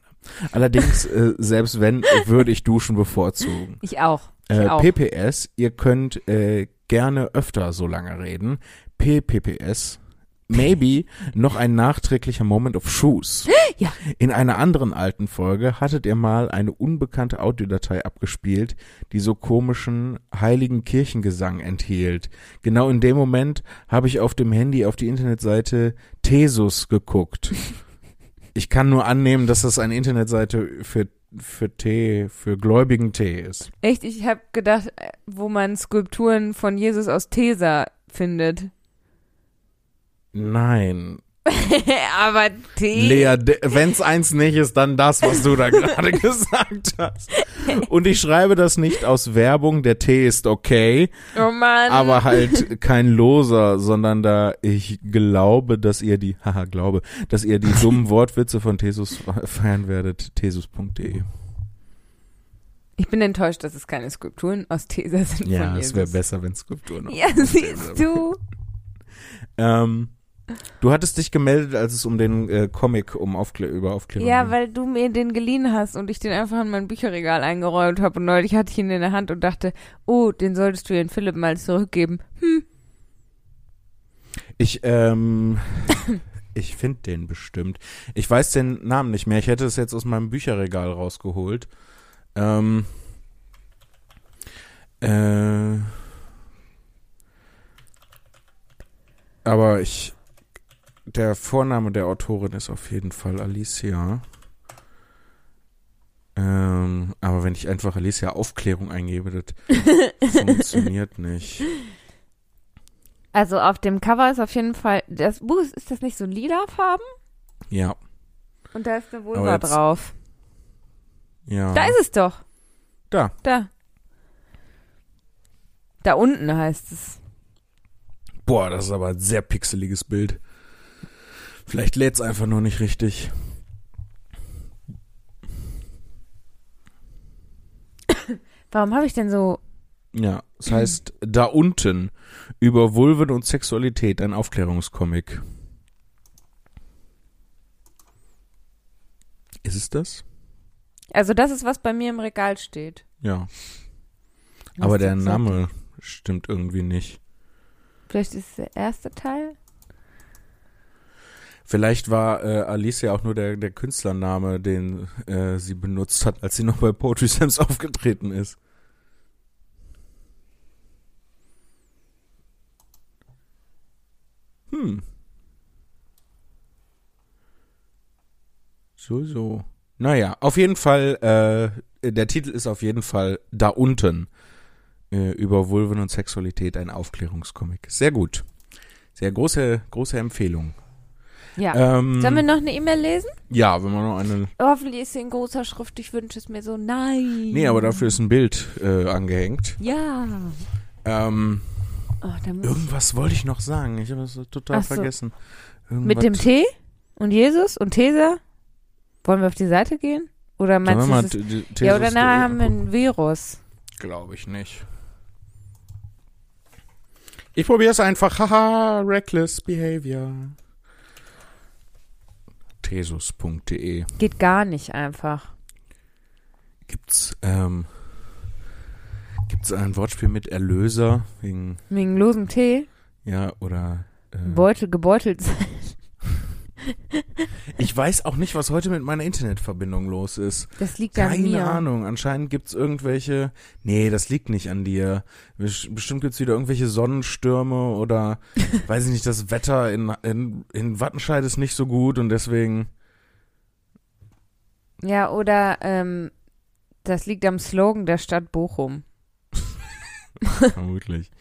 Speaker 2: Allerdings, äh, selbst wenn, würde ich duschen bevorzugen.
Speaker 1: Ich auch. Ich
Speaker 2: Äh,
Speaker 1: auch.
Speaker 2: PPS, ihr könnt äh, gerne öfter so lange reden. PPPS, maybe noch ein nachträglicher Moment of Shoes.
Speaker 1: Ja.
Speaker 2: In einer anderen alten Folge hattet ihr mal eine unbekannte Audiodatei abgespielt, die so komischen heiligen Kirchengesang enthielt. Genau in dem Moment habe ich auf dem Handy auf die Internetseite Thesus geguckt. Ich kann nur annehmen, dass das eine Internetseite für für Tee, für gläubigen Tee ist.
Speaker 1: Echt, ich habe gedacht, äh, wo man Skulpturen von Jesus aus Tesa findet.
Speaker 2: Nein.
Speaker 1: Aber Tee.
Speaker 2: Lea, wenn es eins nicht ist, dann das, was du da gerade gesagt hast. Und ich schreibe das nicht aus Werbung, der Tee ist okay,
Speaker 1: Oh Mann.
Speaker 2: aber halt kein loser, sondern da ich glaube, dass ihr die, haha, glaube, dass ihr die dummen Wortwitze von Thesus feiern werdet, thesus.de.
Speaker 1: ich bin enttäuscht, dass es keine Skulpturen aus Tesa sind
Speaker 2: Ja, es wäre besser, wenn Skulpturen noch
Speaker 1: Ja, siehst du.
Speaker 2: Ähm, du hattest dich gemeldet, als es um den äh, Comic um Aufklä über Aufklärung
Speaker 1: Ja,
Speaker 2: ging.
Speaker 1: weil du mir den geliehen hast und ich den einfach in mein Bücherregal eingeräumt habe und neulich hatte ich ihn in der Hand und dachte, oh, den solltest du den Philipp mal zurückgeben.
Speaker 2: Ich, ähm, ich finde den bestimmt. Ich weiß den Namen nicht mehr. Ich hätte es jetzt aus meinem Bücherregal rausgeholt. Ähm, Äh, aber ich, der Vorname der Autorin ist auf jeden Fall Alicia. Ähm, aber wenn ich einfach Alicia Aufklärung eingebe, das funktioniert nicht.
Speaker 1: Also auf dem Cover ist auf jeden Fall, das Buch, ist das nicht so lilafarben?
Speaker 2: Ja.
Speaker 1: Und da ist eine Vulva drauf.
Speaker 2: Ja.
Speaker 1: Da ist es doch.
Speaker 2: Da.
Speaker 1: Da. Da unten heißt es.
Speaker 2: Boah, das ist aber ein sehr pixeliges Bild. Vielleicht lädt es einfach nur nicht richtig.
Speaker 1: Warum habe ich denn so.
Speaker 2: Ja, das heißt, da unten über Vulven und Sexualität, ein Aufklärungscomic. Ist es das?
Speaker 1: Also, das ist, was bei mir im Regal steht.
Speaker 2: Ja.
Speaker 1: Was
Speaker 2: Aber der Name stimmt irgendwie nicht.
Speaker 1: Vielleicht ist es der erste Teil?
Speaker 2: Vielleicht war äh, Alicia auch nur der, der Künstlername, den äh, sie benutzt hat, als sie noch bei Poetry Slams aufgetreten ist. Hm. So, so. Naja, auf jeden Fall, äh, der Titel ist auf jeden Fall Da unten äh, über Vulven und Sexualität, ein Aufklärungscomic. Sehr gut. Sehr große, große Empfehlung.
Speaker 1: Ja.
Speaker 2: Ähm,
Speaker 1: Sollen wir noch eine E-Mail lesen?
Speaker 2: ja, wenn man noch eine.
Speaker 1: Hoffentlich ist sie in großer Schrift. Ich wünsche es mir so. Nein.
Speaker 2: Nee, aber dafür ist ein Bild äh, angehängt.
Speaker 1: Ja.
Speaker 2: Ähm,
Speaker 1: Oh,
Speaker 2: irgendwas wollte ich noch sagen. Ich habe es total
Speaker 1: Ach so.
Speaker 2: vergessen.
Speaker 1: Mit dem
Speaker 2: Irgendwas-
Speaker 1: T und Jesus und Tesa? Wollen wir auf die Seite gehen? Oder meinst
Speaker 2: wir
Speaker 1: du,
Speaker 2: mal
Speaker 1: ist-
Speaker 2: t-
Speaker 1: ja, oder nachher haben wir ein Virus.
Speaker 2: Glaube ich nicht. Ich probiere es einfach. Haha, reckless behavior. Thesus.de
Speaker 1: Geht gar nicht einfach.
Speaker 2: Gibt's, ähm, gibt's ein Wortspiel mit Erlöser wegen,
Speaker 1: Wegen losem T.
Speaker 2: ja, oder, äh,
Speaker 1: Beutel, gebeutelt sein.
Speaker 2: Ich weiß auch nicht, was heute mit meiner Internetverbindung los ist.
Speaker 1: Das liegt an
Speaker 2: Keine
Speaker 1: mir.
Speaker 2: Ahnung. Anscheinend gibt's irgendwelche. Nee, das liegt nicht an dir. Best- Bestimmt gibt's wieder irgendwelche Sonnenstürme oder weiß ich nicht, das Wetter in, in, in Wattenscheid ist nicht so gut und deswegen.
Speaker 1: Ja, oder ähm, das liegt am Slogan der Stadt Bochum.
Speaker 2: Vermutlich.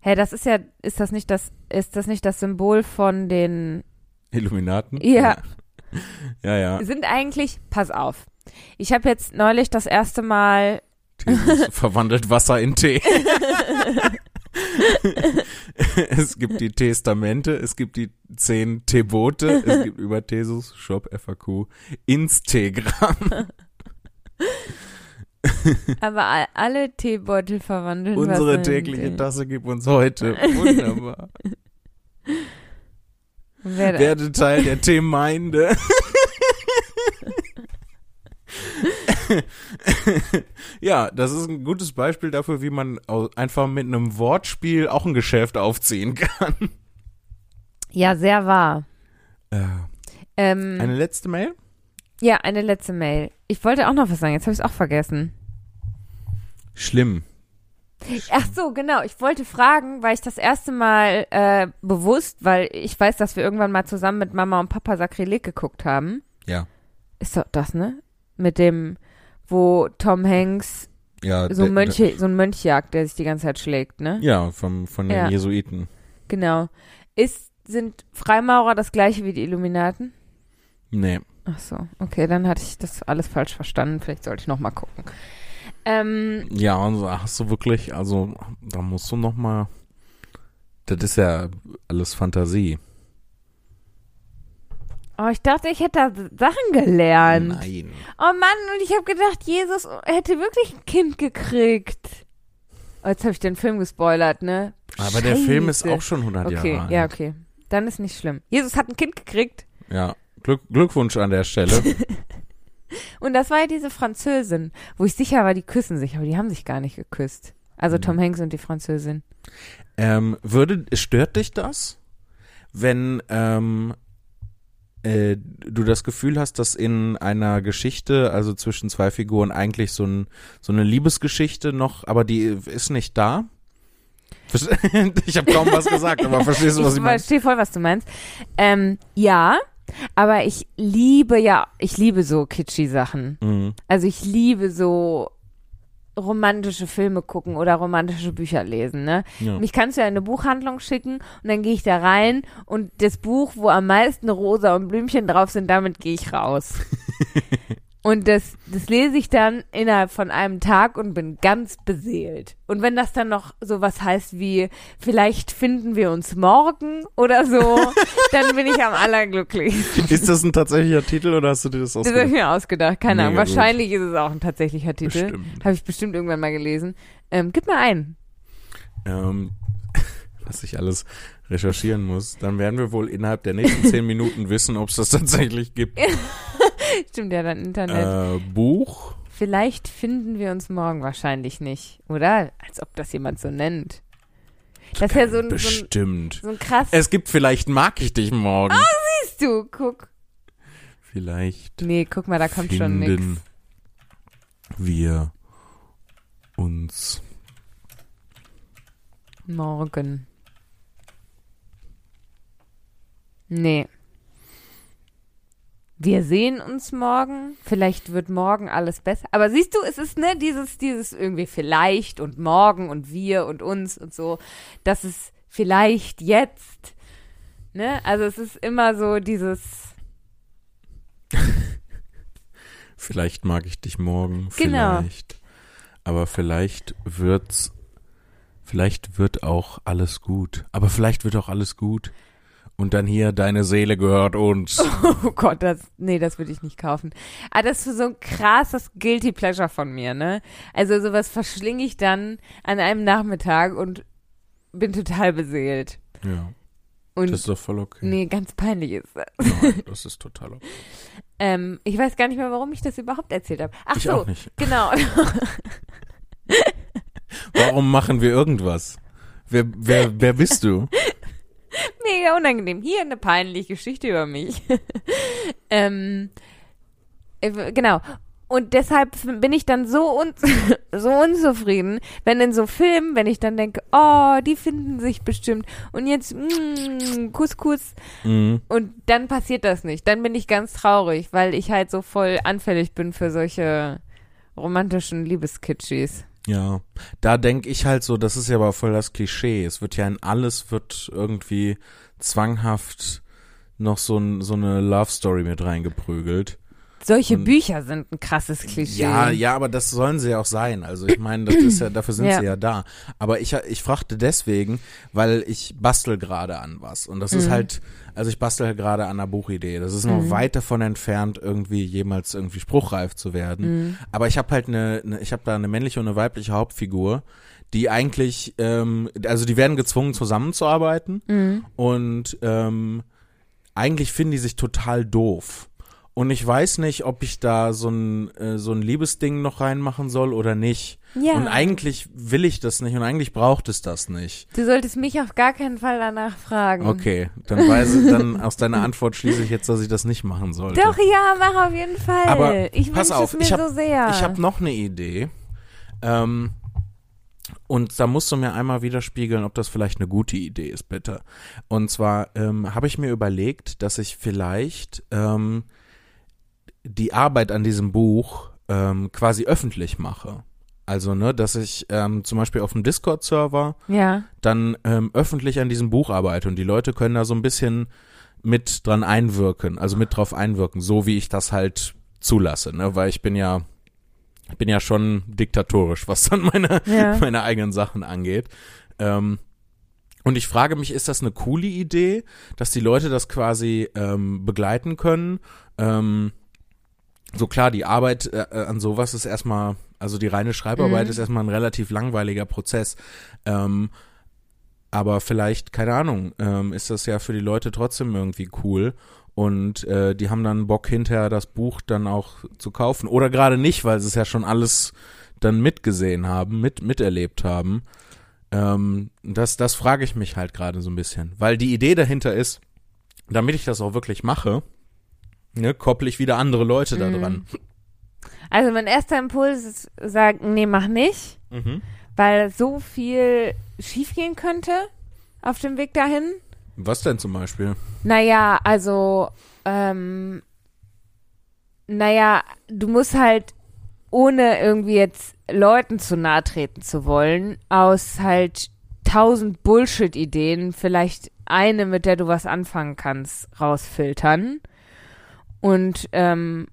Speaker 1: Hä, das ist ja, ist das nicht das, ist das nicht das Symbol von den,
Speaker 2: Illuminaten?
Speaker 1: Ja.
Speaker 2: Ja, ja.
Speaker 1: sind eigentlich, pass auf. Ich habe jetzt neulich das erste Mal,
Speaker 2: Thesis verwandelt Wasser in Tee. es gibt die Testamente, es gibt die zehn Tebote, es gibt über Thesus, Shop, FAQ, Instagram.
Speaker 1: aber all- alle Teebeutel verwandeln Wasser
Speaker 2: Unsere
Speaker 1: in
Speaker 2: tägliche. Tasse gibt uns heute. Wunderbar.
Speaker 1: Wer,
Speaker 2: Werde Teil der Teemeinde. ja, das ist ein gutes Beispiel dafür, wie man einfach mit einem Wortspiel auch ein Geschäft aufziehen kann.
Speaker 1: ja, sehr wahr.
Speaker 2: Äh,
Speaker 1: Ähm,
Speaker 2: eine letzte Mail?
Speaker 1: ja, eine letzte Mail. Ich wollte auch noch was sagen, jetzt habe ich es auch vergessen.
Speaker 2: Schlimm.
Speaker 1: Ach so, genau. Ich wollte fragen, weil ich das erste Mal äh, bewusst, weil ich weiß, dass wir irgendwann mal zusammen mit Mama und Papa Sakrileg geguckt haben.
Speaker 2: Ja.
Speaker 1: Ist doch das, ne? Mit dem, wo Tom Hanks
Speaker 2: Ja,
Speaker 1: so, Mönche, so ein Mönch jagt, der sich die ganze Zeit schlägt, ne?
Speaker 2: ja vom, von den
Speaker 1: Ja.
Speaker 2: Jesuiten.
Speaker 1: Genau. Ist, sind Freimaurer das gleiche wie die Illuminaten?
Speaker 2: Nee.
Speaker 1: Ach so, okay, dann hatte ich das alles falsch verstanden. Vielleicht sollte ich noch mal gucken. Ähm,
Speaker 2: Ja, und da hast du wirklich, also da musst du noch mal. Das ist ja alles Fantasie.
Speaker 1: oh, ich dachte, ich hätte da Sachen gelernt.
Speaker 2: Nein.
Speaker 1: Oh Mann, und ich habe gedacht, Jesus hätte wirklich ein Kind gekriegt. Oh, jetzt habe ich den Film gespoilert, ne?
Speaker 2: Aber der Film ist
Speaker 1: Scheiße.
Speaker 2: auch schon 100
Speaker 1: Okay,
Speaker 2: Jahre alt.
Speaker 1: ja, okay. Dann ist nicht schlimm. Jesus hat ein Kind gekriegt
Speaker 2: Ja, Glück, Glückwunsch an der Stelle.
Speaker 1: und das war ja diese Französin, wo ich sicher war, die küssen sich, aber die haben sich gar nicht geküsst. Also
Speaker 2: Mhm.
Speaker 1: Tom Hanks und die Französin.
Speaker 2: ähm, würde, stört dich das, wenn ähm, äh, du das Gefühl hast, dass in einer Geschichte, also zwischen zwei Figuren, eigentlich so, ein, so eine Liebesgeschichte noch, aber die ist nicht da? Ich habe kaum was gesagt, aber verstehst du, was ich, ich meine?
Speaker 1: Ich verstehe voll, was du meinst. Ähm, ja, aber ich liebe ja, ich liebe so kitschy Sachen. Mhm. Also ich liebe so romantische Filme gucken oder romantische Bücher lesen, ne? Ja. Mich kannst du ja in eine Buchhandlung schicken und dann gehe ich da rein und das Buch, wo am meisten Rosa und Blümchen drauf sind, damit gehe ich raus. Und das, das lese ich dann innerhalb von einem Tag und bin ganz beseelt. Und wenn das dann noch so was heißt wie, vielleicht finden wir uns morgen oder so, dann bin ich am allerglücklichsten.
Speaker 2: Ist das ein tatsächlicher Titel oder hast du dir das ausgedacht?
Speaker 1: Das habe ich mir ausgedacht, keine Ahnung. Wahrscheinlich ist es auch ein tatsächlicher Titel. Habe ich bestimmt irgendwann mal gelesen. Ähm, gib mal einen.
Speaker 2: Ähm, was ich alles recherchieren muss, dann werden wir wohl innerhalb der nächsten zehn Minuten wissen, ob es das tatsächlich gibt.
Speaker 1: Stimmt ja dann Internet.
Speaker 2: Äh, Buch.
Speaker 1: Vielleicht finden wir uns morgen wahrscheinlich nicht, oder? Als ob das jemand so nennt. Das ist ja so ein,
Speaker 2: Bestimmt.
Speaker 1: So ein, so ein krass.
Speaker 2: Es gibt vielleicht mag ich dich morgen.
Speaker 1: Ah, oh, siehst du, guck.
Speaker 2: Vielleicht.
Speaker 1: Nee, guck mal, da kommt schon nichts.
Speaker 2: Wir uns
Speaker 1: morgen. Nee. Wir sehen uns morgen. Vielleicht wird morgen alles besser. Aber siehst du, es ist ne dieses dieses irgendwie vielleicht und morgen und wir und uns und so. Das ist vielleicht jetzt. Ne? Also es ist immer so dieses
Speaker 2: Vielleicht mag ich dich morgen, genau. vielleicht. Aber vielleicht wird's vielleicht wird auch alles gut. Aber vielleicht wird auch alles gut. Und dann hier, deine Seele gehört uns.
Speaker 1: Oh Gott, das, nee, das würde ich nicht kaufen. Aber ah, das ist so ein krasses Guilty Pleasure von mir, ne? Also sowas verschlinge ich dann an einem Nachmittag und bin total beseelt.
Speaker 2: Ja. Und das ist doch voll okay.
Speaker 1: Nee, ganz peinlich ist das.
Speaker 2: Nein, das ist total okay.
Speaker 1: ähm, ich weiß gar nicht mehr, warum ich das überhaupt erzählt habe. Ach
Speaker 2: ich
Speaker 1: so,
Speaker 2: auch nicht.
Speaker 1: genau.
Speaker 2: warum machen wir irgendwas? Wer, wer, wer bist du?
Speaker 1: Mega unangenehm. Hier eine peinliche Geschichte über mich. ähm, äh, genau. Und deshalb bin ich dann so, un so unzufrieden, wenn in so Filmen, wenn ich dann denke, oh, die finden sich bestimmt und jetzt mm, Kuss, Kuss. Mhm. Und dann passiert das nicht. Dann bin ich ganz traurig, weil ich halt so voll anfällig bin für solche romantischen Liebeskitschis.
Speaker 2: Ja, da denke ich halt so, das ist ja aber voll das Klischee. Es wird ja in alles wird irgendwie zwanghaft noch so, ein, so eine Love Story mit reingeprügelt.
Speaker 1: Solche und, Bücher sind ein krasses Klischee.
Speaker 2: Ja, ja, aber das sollen sie ja auch sein. Also ich meine, das ist ja, dafür sind ja. sie ja da. Aber ich, ich fragte deswegen, weil ich bastel gerade an was. Und das mhm. ist halt, also ich bastel gerade an einer Buchidee. Das ist noch mhm. weit davon entfernt, irgendwie jemals irgendwie spruchreif zu werden. Mhm. Aber ich habe halt eine, eine ich habe da eine männliche und eine weibliche Hauptfigur, die eigentlich, ähm, also die werden gezwungen zusammenzuarbeiten mhm. und ähm, eigentlich finden die sich total doof. Und ich weiß nicht, ob ich da so ein, äh, so ein Liebesding noch reinmachen soll oder nicht. Ja. Und eigentlich will ich das nicht und eigentlich braucht es das nicht.
Speaker 1: Du solltest mich auf gar keinen Fall danach fragen.
Speaker 2: Okay, dann weiß ich, dann aus deiner Antwort schließe ich jetzt, dass ich das nicht machen sollte.
Speaker 1: Doch, ja, mach auf jeden Fall.
Speaker 2: Aber
Speaker 1: ich
Speaker 2: pass auf,
Speaker 1: es mir
Speaker 2: ich hab,
Speaker 1: so sehr.
Speaker 2: Ich habe noch eine Idee. Ähm, und da musst du mir einmal widerspiegeln, ob das vielleicht eine gute Idee ist, bitte. Und zwar ähm, habe ich mir überlegt, dass ich vielleicht ähm, die Arbeit an diesem Buch ähm, quasi öffentlich mache. Also, ne, dass ich ähm, zum Beispiel auf dem Discord-Server
Speaker 1: ja.
Speaker 2: dann ähm, öffentlich an diesem Buch arbeite und die Leute können da so ein bisschen mit dran einwirken, also mit drauf einwirken, so wie ich das halt zulasse, ne, weil ich bin ja, ich bin ja schon diktatorisch, was dann meine, ja. meine eigenen Sachen angeht. Ähm, und ich frage mich, ist das eine coole Idee, dass die Leute das quasi ähm, begleiten können? Ähm, so klar, die Arbeit äh, äh, an sowas ist erstmal, also die reine Schreibarbeit mhm. ist erstmal ein relativ langweiliger Prozess. Ähm, aber vielleicht, keine Ahnung, ähm, ist das ja für die Leute trotzdem irgendwie cool. Und äh, die haben dann Bock hinterher das Buch dann auch zu kaufen. Oder gerade nicht, weil sie es ja schon alles dann mitgesehen haben, mit, miterlebt haben. Ähm, das, das frage ich mich halt gerade so ein bisschen. Weil die Idee dahinter ist, damit ich das auch wirklich mache, ne, kopple ich wieder andere Leute da
Speaker 1: Mhm.
Speaker 2: dran.
Speaker 1: Also mein erster Impuls ist, sagen, nee, mach nicht,
Speaker 2: Mhm.
Speaker 1: weil so viel schiefgehen könnte auf dem Weg dahin.
Speaker 2: Was denn zum Beispiel?
Speaker 1: Naja, also, ähm, naja, du musst halt, ohne irgendwie jetzt Leuten zu nahe treten zu wollen, aus halt tausend Bullshit-Ideen vielleicht eine, mit der du was anfangen kannst, rausfiltern. Und ähm,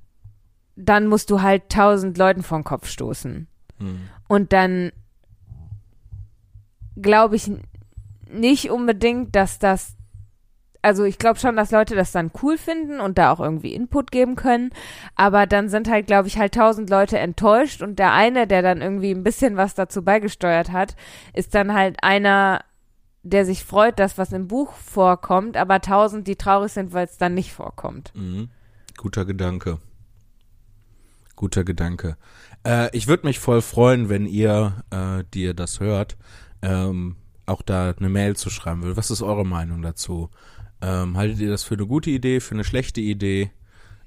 Speaker 1: dann musst du halt tausend Leuten vor den Kopf stoßen.
Speaker 2: Hm.
Speaker 1: Und dann glaube ich nicht unbedingt, dass das, also ich glaube schon, dass Leute das dann cool finden und da auch irgendwie Input geben können, aber dann sind halt, glaube ich, halt tausend Leute enttäuscht und der eine, der dann irgendwie ein bisschen was dazu beigesteuert hat, ist dann halt einer, der sich freut, dass was im Buch vorkommt, aber tausend, die traurig sind, weil es dann nicht vorkommt.
Speaker 2: Mhm. Guter Gedanke. Guter Gedanke. Äh, ich würde mich voll freuen, wenn ihr, äh, die ihr das hört, ähm, auch da eine Mail zu schreiben würdet. Was ist eure Meinung dazu? Ähm, haltet ihr das für eine gute Idee, für eine schlechte Idee?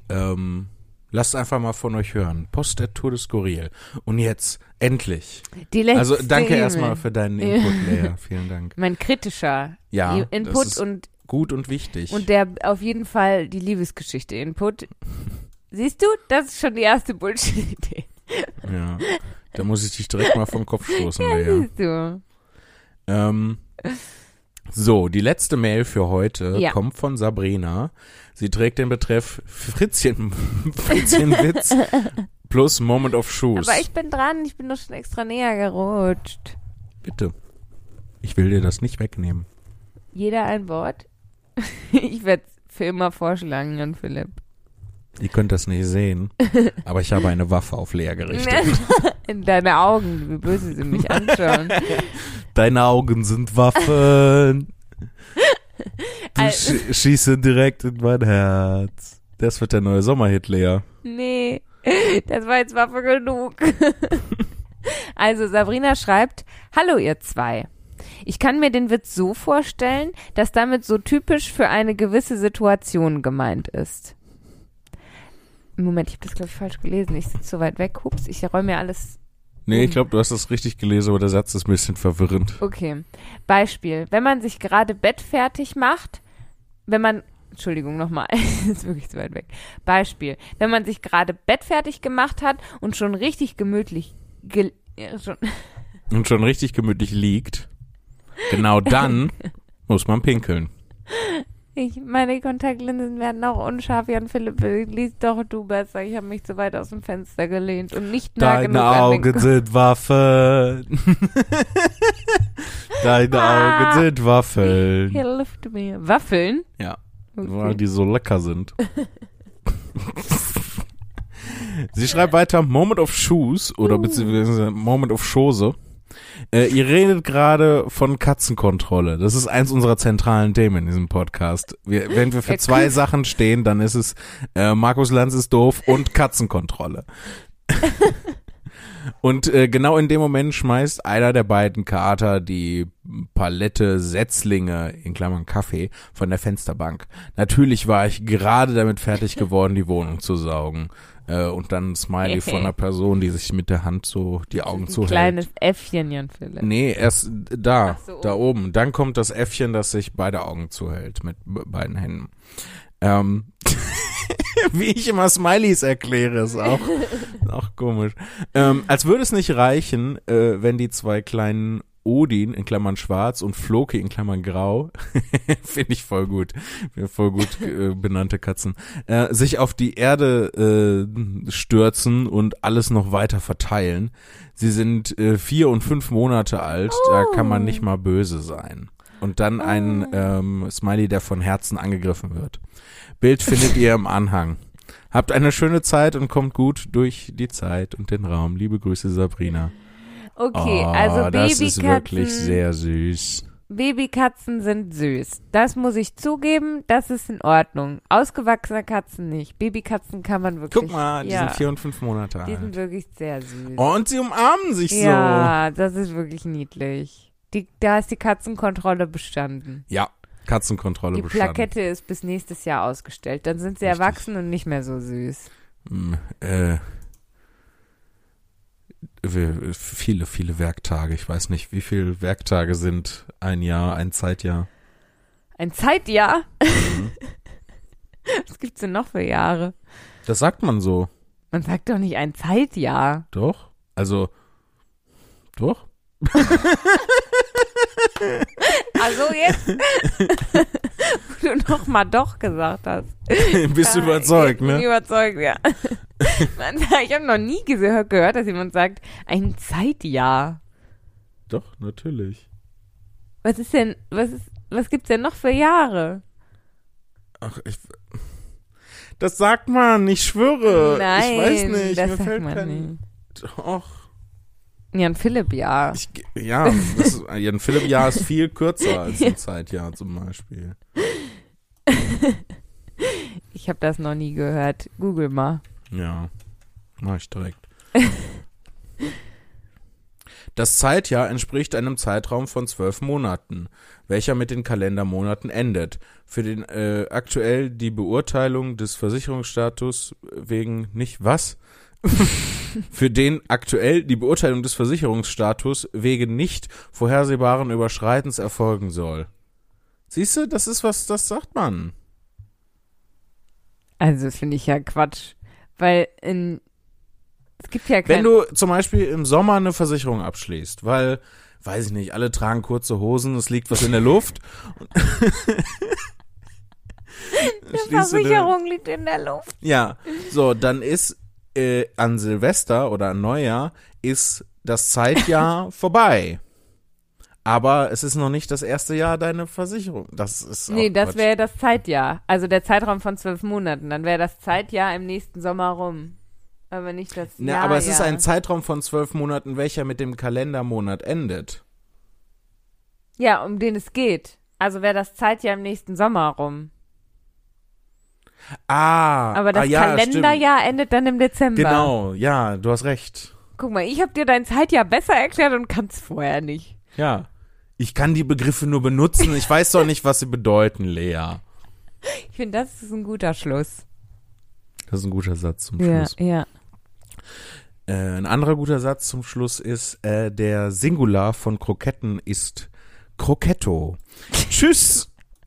Speaker 2: Ähm, lasst einfach mal von euch hören. Post der Tour des Skurril. Und jetzt, endlich.
Speaker 1: Die letzte
Speaker 2: Also danke
Speaker 1: E-Mail.
Speaker 2: erstmal für deinen Input, Lea. Vielen Dank.
Speaker 1: Mein kritischer
Speaker 2: Ja,
Speaker 1: Input und
Speaker 2: gut und wichtig.
Speaker 1: Und der auf jeden Fall die Liebesgeschichte Input. Siehst du, das ist schon die erste Bullshit-Idee.
Speaker 2: ja, da muss ich dich direkt mal vom Kopf stoßen, Lea.
Speaker 1: Siehst du.
Speaker 2: Ähm, so, die letzte Mail für heute
Speaker 1: Ja.
Speaker 2: kommt von Sabrina. Sie trägt den Betreff Fritzchen, Fritzchenwitz plus Moment of Shoes.
Speaker 1: Aber ich bin dran, ich bin doch schon extra näher gerutscht.
Speaker 2: Bitte. Ich will dir das nicht wegnehmen.
Speaker 1: Jeder ein Wort. Ich werde für immer vorschlagen an Philipp.
Speaker 2: Ihr könnt das nicht sehen, aber ich habe eine Waffe auf Lea gerichtet.
Speaker 1: In deine Augen, wie böse sie mich anschauen.
Speaker 2: Deine Augen sind Waffen. Du
Speaker 1: Al-
Speaker 2: sch schießen direkt in mein Herz. Das wird der neue Sommerhit, Lea.
Speaker 1: Nee, das war jetzt Waffe genug. Also Sabrina schreibt, Hallo ihr zwei. Ich kann mir den Witz so vorstellen, dass damit so typisch für eine gewisse Situation gemeint ist. Moment, ich habe das glaube ich falsch gelesen. Ich sitze so weit weg. Hups, ich räume mir alles.
Speaker 2: Nee, ich glaube, du hast das richtig gelesen, aber der Satz ist ein bisschen verwirrend.
Speaker 1: Okay. Beispiel. Wenn man sich gerade Bett fertig macht, wenn man Entschuldigung nochmal, das ist wirklich zu weit weg. Beispiel. Wenn man sich gerade Bett fertig gemacht hat und schon richtig gemütlich gel ja, schon,
Speaker 2: Und schon richtig gemütlich liegt. Genau dann muss man pinkeln.
Speaker 1: Ich, meine Kontaktlinsen werden auch unscharf. Jan Philipp, lies doch du besser. Ich habe mich zu weit aus dem Fenster gelehnt und nicht nah genug
Speaker 2: Deine
Speaker 1: an den
Speaker 2: Augen sind Waffen. Deine
Speaker 1: Ah.
Speaker 2: Augen sind Waffeln.
Speaker 1: Hilft mir. Waffeln?
Speaker 2: Ja,
Speaker 1: Okay.
Speaker 2: weil die so lecker sind. Sie schreibt weiter Moment of Shoes oder
Speaker 1: Uh.
Speaker 2: beziehungsweise Moment of Schose. Äh, ihr redet gerade von Katzenkontrolle. Das ist eins unserer zentralen Themen in diesem Podcast. Wir, wenn wir für
Speaker 1: Ja,
Speaker 2: zwei. Sachen stehen, dann ist es äh, Markus Lanz ist doof und Katzenkontrolle. und äh, genau in dem Moment schmeißt einer der beiden Kater die Palette Setzlinge in Klammern Kaffee von der Fensterbank. Natürlich war ich gerade damit fertig geworden, die Wohnung zu saugen. Äh, und dann ein Smiley von einer Person, die sich mit der Hand so die Augen
Speaker 1: Ein
Speaker 2: zuhält.
Speaker 1: kleines Äffchen, Jan Philipp.
Speaker 2: Nee, erst da,
Speaker 1: so,
Speaker 2: da oben. Dann kommt das Äffchen, das sich beide Augen zuhält mit be- beiden Händen. Ähm, wie ich immer Smileys erkläre, ist auch, auch komisch. Ähm, als würde es nicht reichen, äh, wenn die zwei kleinen Odin in Klammern schwarz und Floki in Klammern grau, finde ich voll gut, voll gut äh, benannte Katzen, äh, sich auf die Erde äh, stürzen und alles noch weiter verteilen. Sie sind äh, vier und fünf Monate alt, da kann man nicht mal böse sein. Und dann ein ähm, Smiley, der von Herzen angegriffen wird. Bild findet ihr im Anhang. Habt eine schöne Zeit und kommt gut durch die Zeit und den Raum. Liebe Grüße, Sabrina.
Speaker 1: Okay,
Speaker 2: oh,
Speaker 1: also
Speaker 2: das ist wirklich
Speaker 1: Babykatzen,
Speaker 2: sehr süß.
Speaker 1: Babykatzen sind süß. Das muss ich zugeben, das ist in Ordnung. Ausgewachsene Katzen nicht. Babykatzen kann man wirklich.
Speaker 2: Guck mal, die
Speaker 1: ja,
Speaker 2: sind vier und fünf Monate
Speaker 1: Die sind
Speaker 2: alt.
Speaker 1: wirklich sehr süß.
Speaker 2: Und sie umarmen sich
Speaker 1: Ja, das ist wirklich niedlich. Die, da ist die Katzenkontrolle bestanden.
Speaker 2: so. Ja. Katzenkontrolle
Speaker 1: Die
Speaker 2: bestanden.
Speaker 1: Plakette ist bis nächstes Jahr ausgestellt. Dann sind sie
Speaker 2: Richtig.
Speaker 1: erwachsen und nicht mehr so süß.
Speaker 2: Hm, Äh, viele, viele Werktage. Ich weiß nicht, wie viele Werktage sind ein Jahr, ein Zeitjahr.
Speaker 1: Ein Zeitjahr?
Speaker 2: Mhm.
Speaker 1: Was gibt's denn noch für Jahre?
Speaker 2: Das sagt man so,
Speaker 1: Man sagt doch nicht ein Zeitjahr.
Speaker 2: doch? Also, doch?
Speaker 1: Also jetzt, wo du noch mal doch gesagt hast.
Speaker 2: Bist du
Speaker 1: Ja,
Speaker 2: überzeugt,
Speaker 1: ich bin
Speaker 2: ne?
Speaker 1: überzeugt, ja. Ich habe noch nie gehört, gehört, dass jemand sagt, ein Zeitjahr.
Speaker 2: Doch, natürlich.
Speaker 1: Was ist denn, was ist, was gibt's denn noch für Jahre?
Speaker 2: Ach, ich. Das sagt man, ich schwöre.
Speaker 1: Nein,
Speaker 2: ich weiß nicht,
Speaker 1: das
Speaker 2: mir
Speaker 1: sagt
Speaker 2: fällt
Speaker 1: man
Speaker 2: kein.
Speaker 1: nicht.
Speaker 2: Doch.
Speaker 1: Jan Philipp, ja.
Speaker 2: Ich, ja, das ist, ein Philipp-Jahr ist viel kürzer als ein Zeitjahr zum Beispiel.
Speaker 1: Ich habe das noch nie gehört. Google mal.
Speaker 2: Ja, mach ich direkt. Das Zeitjahr entspricht einem Zeitraum von zwölf Monaten, welcher mit den Kalendermonaten endet. Für den äh, aktuell die Beurteilung des Versicherungsstatus wegen nicht was? Für den aktuell die Beurteilung des Versicherungsstatus wegen nicht vorhersehbaren Überschreitens erfolgen soll. Siehst du, das ist was, das sagt man.
Speaker 1: Also, das finde ich ja Quatsch. Weil in, es gibt ja kein,
Speaker 2: Wenn du zum Beispiel im Sommer eine Versicherung abschließt, weil, weiß ich nicht, alle tragen kurze Hosen, es liegt was in der Luft.
Speaker 1: die
Speaker 2: eine-
Speaker 1: Versicherung liegt in der Luft.
Speaker 2: Ja, so, dann ist äh, an Silvester oder an Neujahr ist das Zeitjahr vorbei. Aber es ist noch nicht das erste Jahr deine Versicherung. Das ist
Speaker 1: Nee, das wäre das Zeitjahr. Also der Zeitraum von zwölf Monaten. Dann wäre das Zeitjahr im nächsten Sommer rum. Aber nicht das
Speaker 2: Na,
Speaker 1: Jahr.
Speaker 2: aber es ist ein Zeitraum von zwölf Monaten, welcher mit dem Kalendermonat endet.
Speaker 1: Ja, um den es geht. Also wäre das Zeitjahr im nächsten Sommer rum.
Speaker 2: Ah,
Speaker 1: Aber das
Speaker 2: ah, ja,
Speaker 1: Kalenderjahr endet dann im Dezember.
Speaker 2: Stimmt. Genau, ja, du hast recht.
Speaker 1: Guck mal, ich habe dir dein Zeitjahr besser erklärt und kann es vorher nicht.
Speaker 2: Ja. Ich kann die Begriffe nur benutzen. Ich weiß doch nicht, was sie bedeuten, Lea.
Speaker 1: Ich finde, das ist ein guter Schluss.
Speaker 2: Das ist ein guter Satz zum
Speaker 1: Ja,
Speaker 2: Schluss.
Speaker 1: ja.
Speaker 2: Äh, ein anderer guter Satz zum Schluss ist, äh, der Singular von Kroketten ist Kroketto. Tschüss.